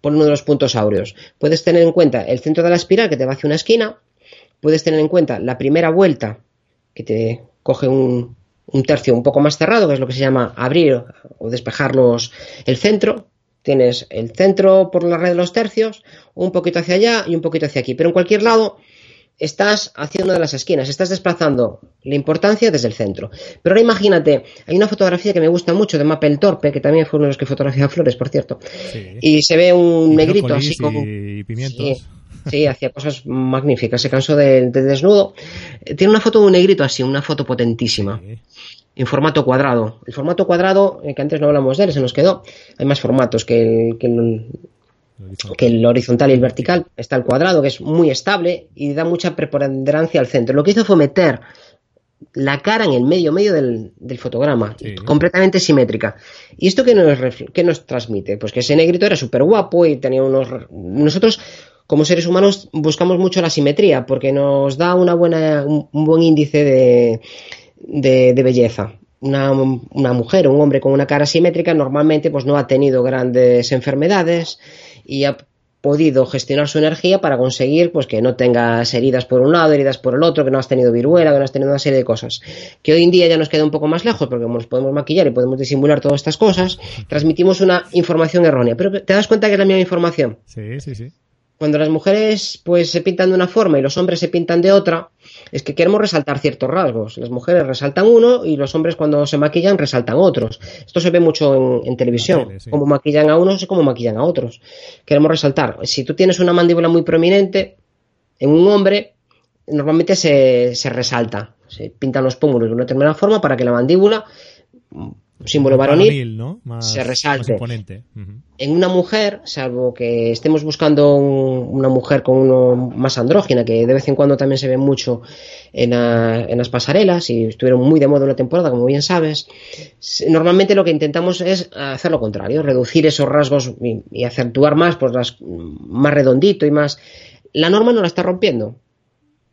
poner uno de los puntos áureos. Puedes tener en cuenta el centro de la espiral que te va hacia una esquina, puedes tener en cuenta la primera vuelta que te coge un, tercio un poco más cerrado, que es lo que se llama abrir o despejar el centro. Tienes el centro por la red de los tercios, un poquito hacia allá y un poquito hacia aquí. Pero en cualquier lado estás hacia una de las esquinas, estás desplazando la importancia desde el centro. Pero ahora imagínate, hay una fotografía que me gusta mucho de Mapel Torpe, que también fue uno de los que fotografía flores, por cierto. Y se ve un negrito así como... Y pimientos. Sí, hacía cosas magníficas. Se cansó del de desnudo. Eh, tiene una foto de un negrito así, una foto potentísima. En formato cuadrado. El formato cuadrado, eh, que antes no hablamos de él, se nos quedó. Hay más formatos que el, que el, que el horizontal y el vertical. Está el cuadrado, que es muy estable y da mucha preponderancia al centro. Lo que hizo fue meter la cara en el medio medio del, del fotograma, Sí. completamente simétrica. ¿Y esto qué nos, qué nos transmite? Pues que ese negrito era súper guapo y tenía unos... Nosotros, como seres humanos, buscamos mucho la simetría porque nos da una buena, un, buen índice de, de, belleza. Una, una mujer o un hombre con una cara simétrica normalmente pues no ha tenido grandes enfermedades y ha podido gestionar su energía para conseguir pues que no tengas heridas por un lado, heridas por el otro, que no has tenido viruela, que no has tenido una serie de cosas. Que hoy en día ya nos queda un poco más lejos porque nos podemos maquillar y podemos disimular todas estas cosas, transmitimos una información errónea. Pero te das cuenta que es la misma información. Sí, sí, sí. Cuando las mujeres pues se pintan de una forma y los hombres se pintan de otra, es que queremos resaltar ciertos rasgos. Las mujeres resaltan uno y los hombres cuando se maquillan resaltan otros. Esto se ve mucho en, en televisión. tele, sí. Cómo maquillan a unos y cómo maquillan a otros. Queremos resaltar. Si tú tienes una mandíbula muy prominente en un hombre, normalmente se, se resalta. Se pintan los pómulos de una determinada forma para que la mandíbula, un símbolo varonil, ¿no? Más, se resalte. más imponente. Ujú. en una mujer, salvo que estemos buscando un- una mujer con uno más andrógina, que de vez en cuando también se ve mucho en, la- en las pasarelas y estuvieron muy de moda una temporada, como bien sabes, normalmente lo que intentamos es hacer lo contrario, reducir esos rasgos y, y acentuar más, pues las más redondito y más. La norma no la está rompiendo.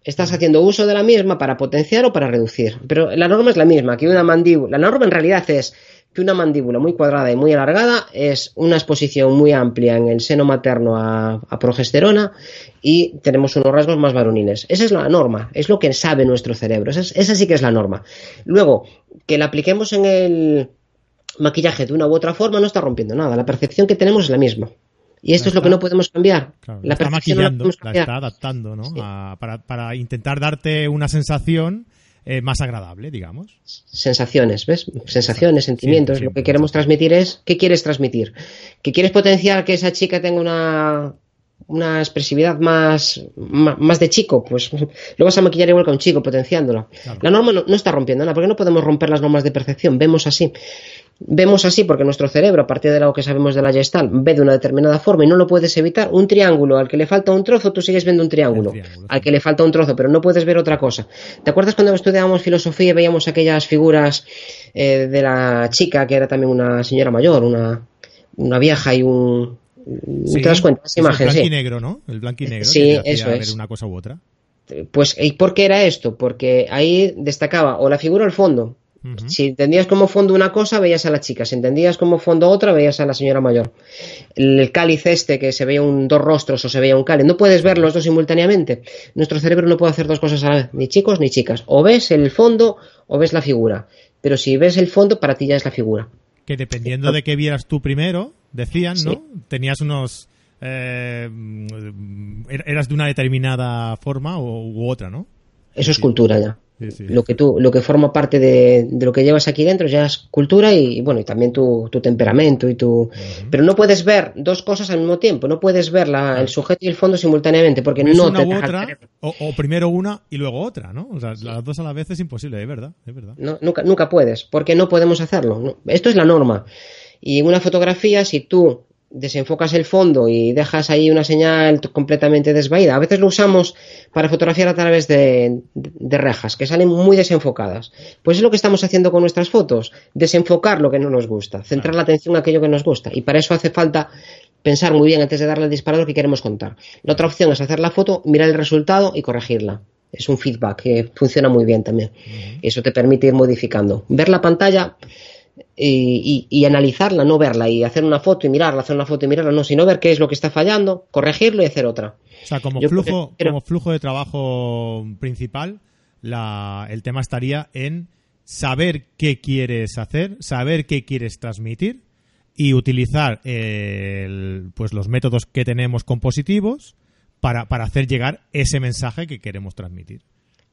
Estás haciendo uso de la misma para potenciar o para reducir. Pero la norma es la misma, que una mandíbula. La norma en realidad es que una mandíbula muy cuadrada y muy alargada es una exposición muy amplia en el seno materno a, a progesterona y tenemos unos rasgos más varoniles. Esa es la norma, es lo que sabe nuestro cerebro. Esa, es- esa sí que es la norma. Luego, que la apliquemos en el maquillaje de una u otra forma no está rompiendo nada. La percepción que tenemos es la misma. Y esto La es lo que no podemos cambiar. Claro, la la está percepción no la maquillando, la cambiar. está adaptando, ¿no? Sí. A- para, para intentar darte una sensación eh, más agradable, digamos. sensaciones, ¿ves? Sensaciones, sentimientos. Lo que queremos transmitir es, ¿qué quieres transmitir? ¿Que quieres potenciar que esa chica tenga una, una expresividad más, más de chico? Pues lo vas a maquillar igual que a un chico, potenciándolo. Claro. La norma no, no está rompiendo nada, porque no podemos romper las normas de percepción. Vemos así. Vemos así porque nuestro cerebro, a partir de lo que sabemos de la gestal, ve de una determinada forma y no lo puedes evitar. Un triángulo al que le falta un trozo, tú sigues viendo un triángulo. Al que le falta un trozo, pero no puedes ver otra cosa. ¿Te acuerdas cuando estudiábamos filosofía y veíamos aquellas figuras eh, de la chica que era también una señora mayor, una, una vieja y un... Sí, ¿Te das cuenta? Esa es imagen, el blanco sí. y negro, ¿no? El blanco y negro. Sí, que eso ver es. una cosa u otra. Pues, ¿y por qué era esto? Porque ahí destacaba o la figura o el Si entendías como fondo una cosa, veías a la chica. Si entendías como fondo otra, veías a la señora mayor. El, cáliz este, que se veía un dos rostros o se veía un cáliz, no puedes ver los dos simultáneamente. Nuestro cerebro no puede hacer dos cosas a la vez, ni chicos ni chicas. O ves el fondo o ves la figura. Pero si ves el fondo, para ti ya es la figura. Que dependiendo de qué vieras tú primero, decían, ¿no? Sí. Tenías unos... eh, er- eras de una determinada forma o, u otra, ¿no? Eso es cultura ya. Sí, sí. Lo que tú, lo que forma parte de, de lo que llevas aquí dentro ya es cultura y, bueno, y también tu, tu temperamento y tu. Pero no puedes ver dos cosas al mismo tiempo. No puedes ver la- el sujeto y el fondo simultáneamente porque Ves no una te u otra, o, o primero una y luego otra, ¿no? O sea, las dos a la vez es imposible, es verdad, es verdad. No, nunca, nunca puedes, porque no podemos hacerlo. Esto es la norma. Y en una fotografía, si tú desenfocas el fondo y dejas ahí una señal completamente desvaída, a veces lo usamos para fotografiar a través de, de rejas, que salen muy desenfocadas. Pues es lo que estamos haciendo con nuestras fotos, desenfocar lo que no nos gusta, centrar la atención en aquello que nos gusta. Y para eso hace falta pensar muy bien antes de darle al disparador que queremos contar. La otra opción es hacer la foto, mirar el resultado y corregirla. Es un feedback que funciona muy bien también. Eso te permite ir modificando. Ver la pantalla y, y- y analizarla, no verla y hacer una foto y mirarla, hacer una foto y mirarla, no, sino ver qué es lo que está fallando, corregirlo y hacer otra. O sea, como Yo flujo, como flujo de trabajo principal, la, el tema estaría en saber qué quieres hacer, saber qué quieres transmitir y utilizar el- pues los métodos que tenemos compositivos para, para hacer llegar ese mensaje que queremos transmitir.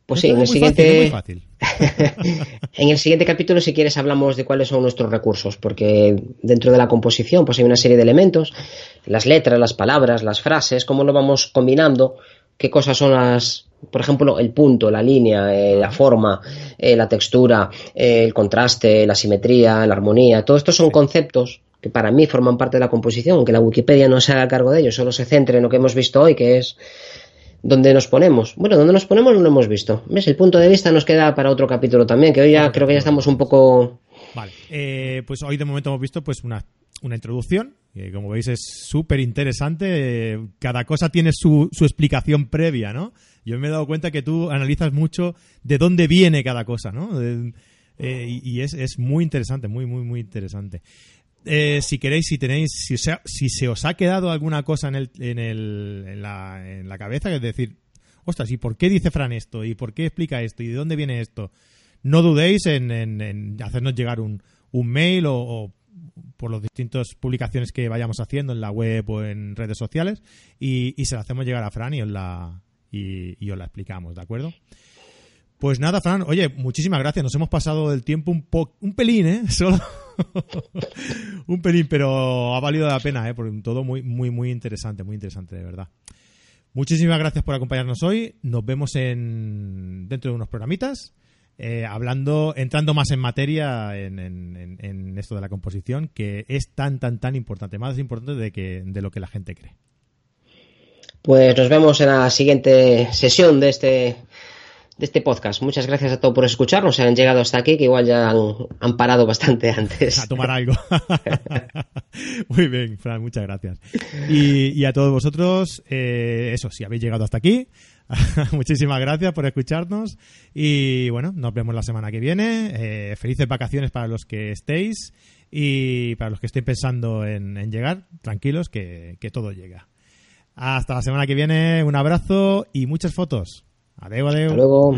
Pues sí, en el siguiente. fácil. en el siguiente capítulo, si quieres, hablamos de cuáles son nuestros recursos, porque dentro de la composición pues hay una serie de elementos, las letras, las palabras, las frases, cómo lo vamos combinando, qué cosas son las, por ejemplo, el punto, la línea, eh, la forma, eh, la textura, eh, el contraste, la simetría, la armonía, todo esto son conceptos que para mí forman parte de la composición, aunque la Wikipedia no se haga cargo de ello, solo se centre en lo que hemos visto hoy, que es donde nos ponemos. Bueno, donde nos ponemos no lo hemos visto. ¿Ves? El punto de vista nos queda para otro capítulo también, que hoy ya creo que ya estamos un poco... Vale, eh, pues hoy de momento hemos visto pues una, una introducción, que como veis es súper interesante, cada cosa tiene su, su explicación previa, ¿no? Yo me he dado cuenta que tú analizas mucho de dónde viene cada cosa, ¿no? De, eh, y, y es, es muy interesante, muy, muy, muy interesante. Eh, si queréis, si tenéis, si, se, si se os ha quedado alguna cosa en, el, en, el, en, la, en la cabeza, es decir, ostras, ¿y por qué dice Fran esto? ¿Y por qué explica esto? ¿Y de dónde viene esto? No dudéis en, en, hacernos llegar un, un mail o, o, por las distintas publicaciones que vayamos haciendo en la web o en redes sociales y, y se la hacemos llegar a Fran y os la, y, y os la explicamos, ¿de acuerdo? Pues nada, Fran, oye, muchísimas gracias. Nos hemos pasado el tiempo un po un pelín, ¿eh? Solo un pelín, pero ha valido la pena, ¿eh? Porque todo muy, muy, muy interesante, muy interesante, de verdad. Muchísimas gracias por acompañarnos hoy. Nos vemos en dentro de unos programitas, eh, hablando, entrando más en materia en, en, esto de la composición, que es tan, tan, tan importante, más importante de que de lo que la gente cree. Pues nos vemos en la siguiente sesión de este de este podcast. Muchas gracias a todos por escucharnos. Se han llegado hasta aquí, que igual ya han, parado bastante antes. A tomar algo. Muy bien, Fran, muchas gracias. Y, y a todos vosotros, eh, eso, si habéis llegado hasta aquí, muchísimas gracias por escucharnos. Y bueno, nos vemos la semana que viene. Eh, felices vacaciones para los que estéis y para los que estéis pensando en, en llegar, tranquilos, que, que todo llega. Hasta la semana que viene, un abrazo y muchas fotos. Adeu, adeu. Hasta luego.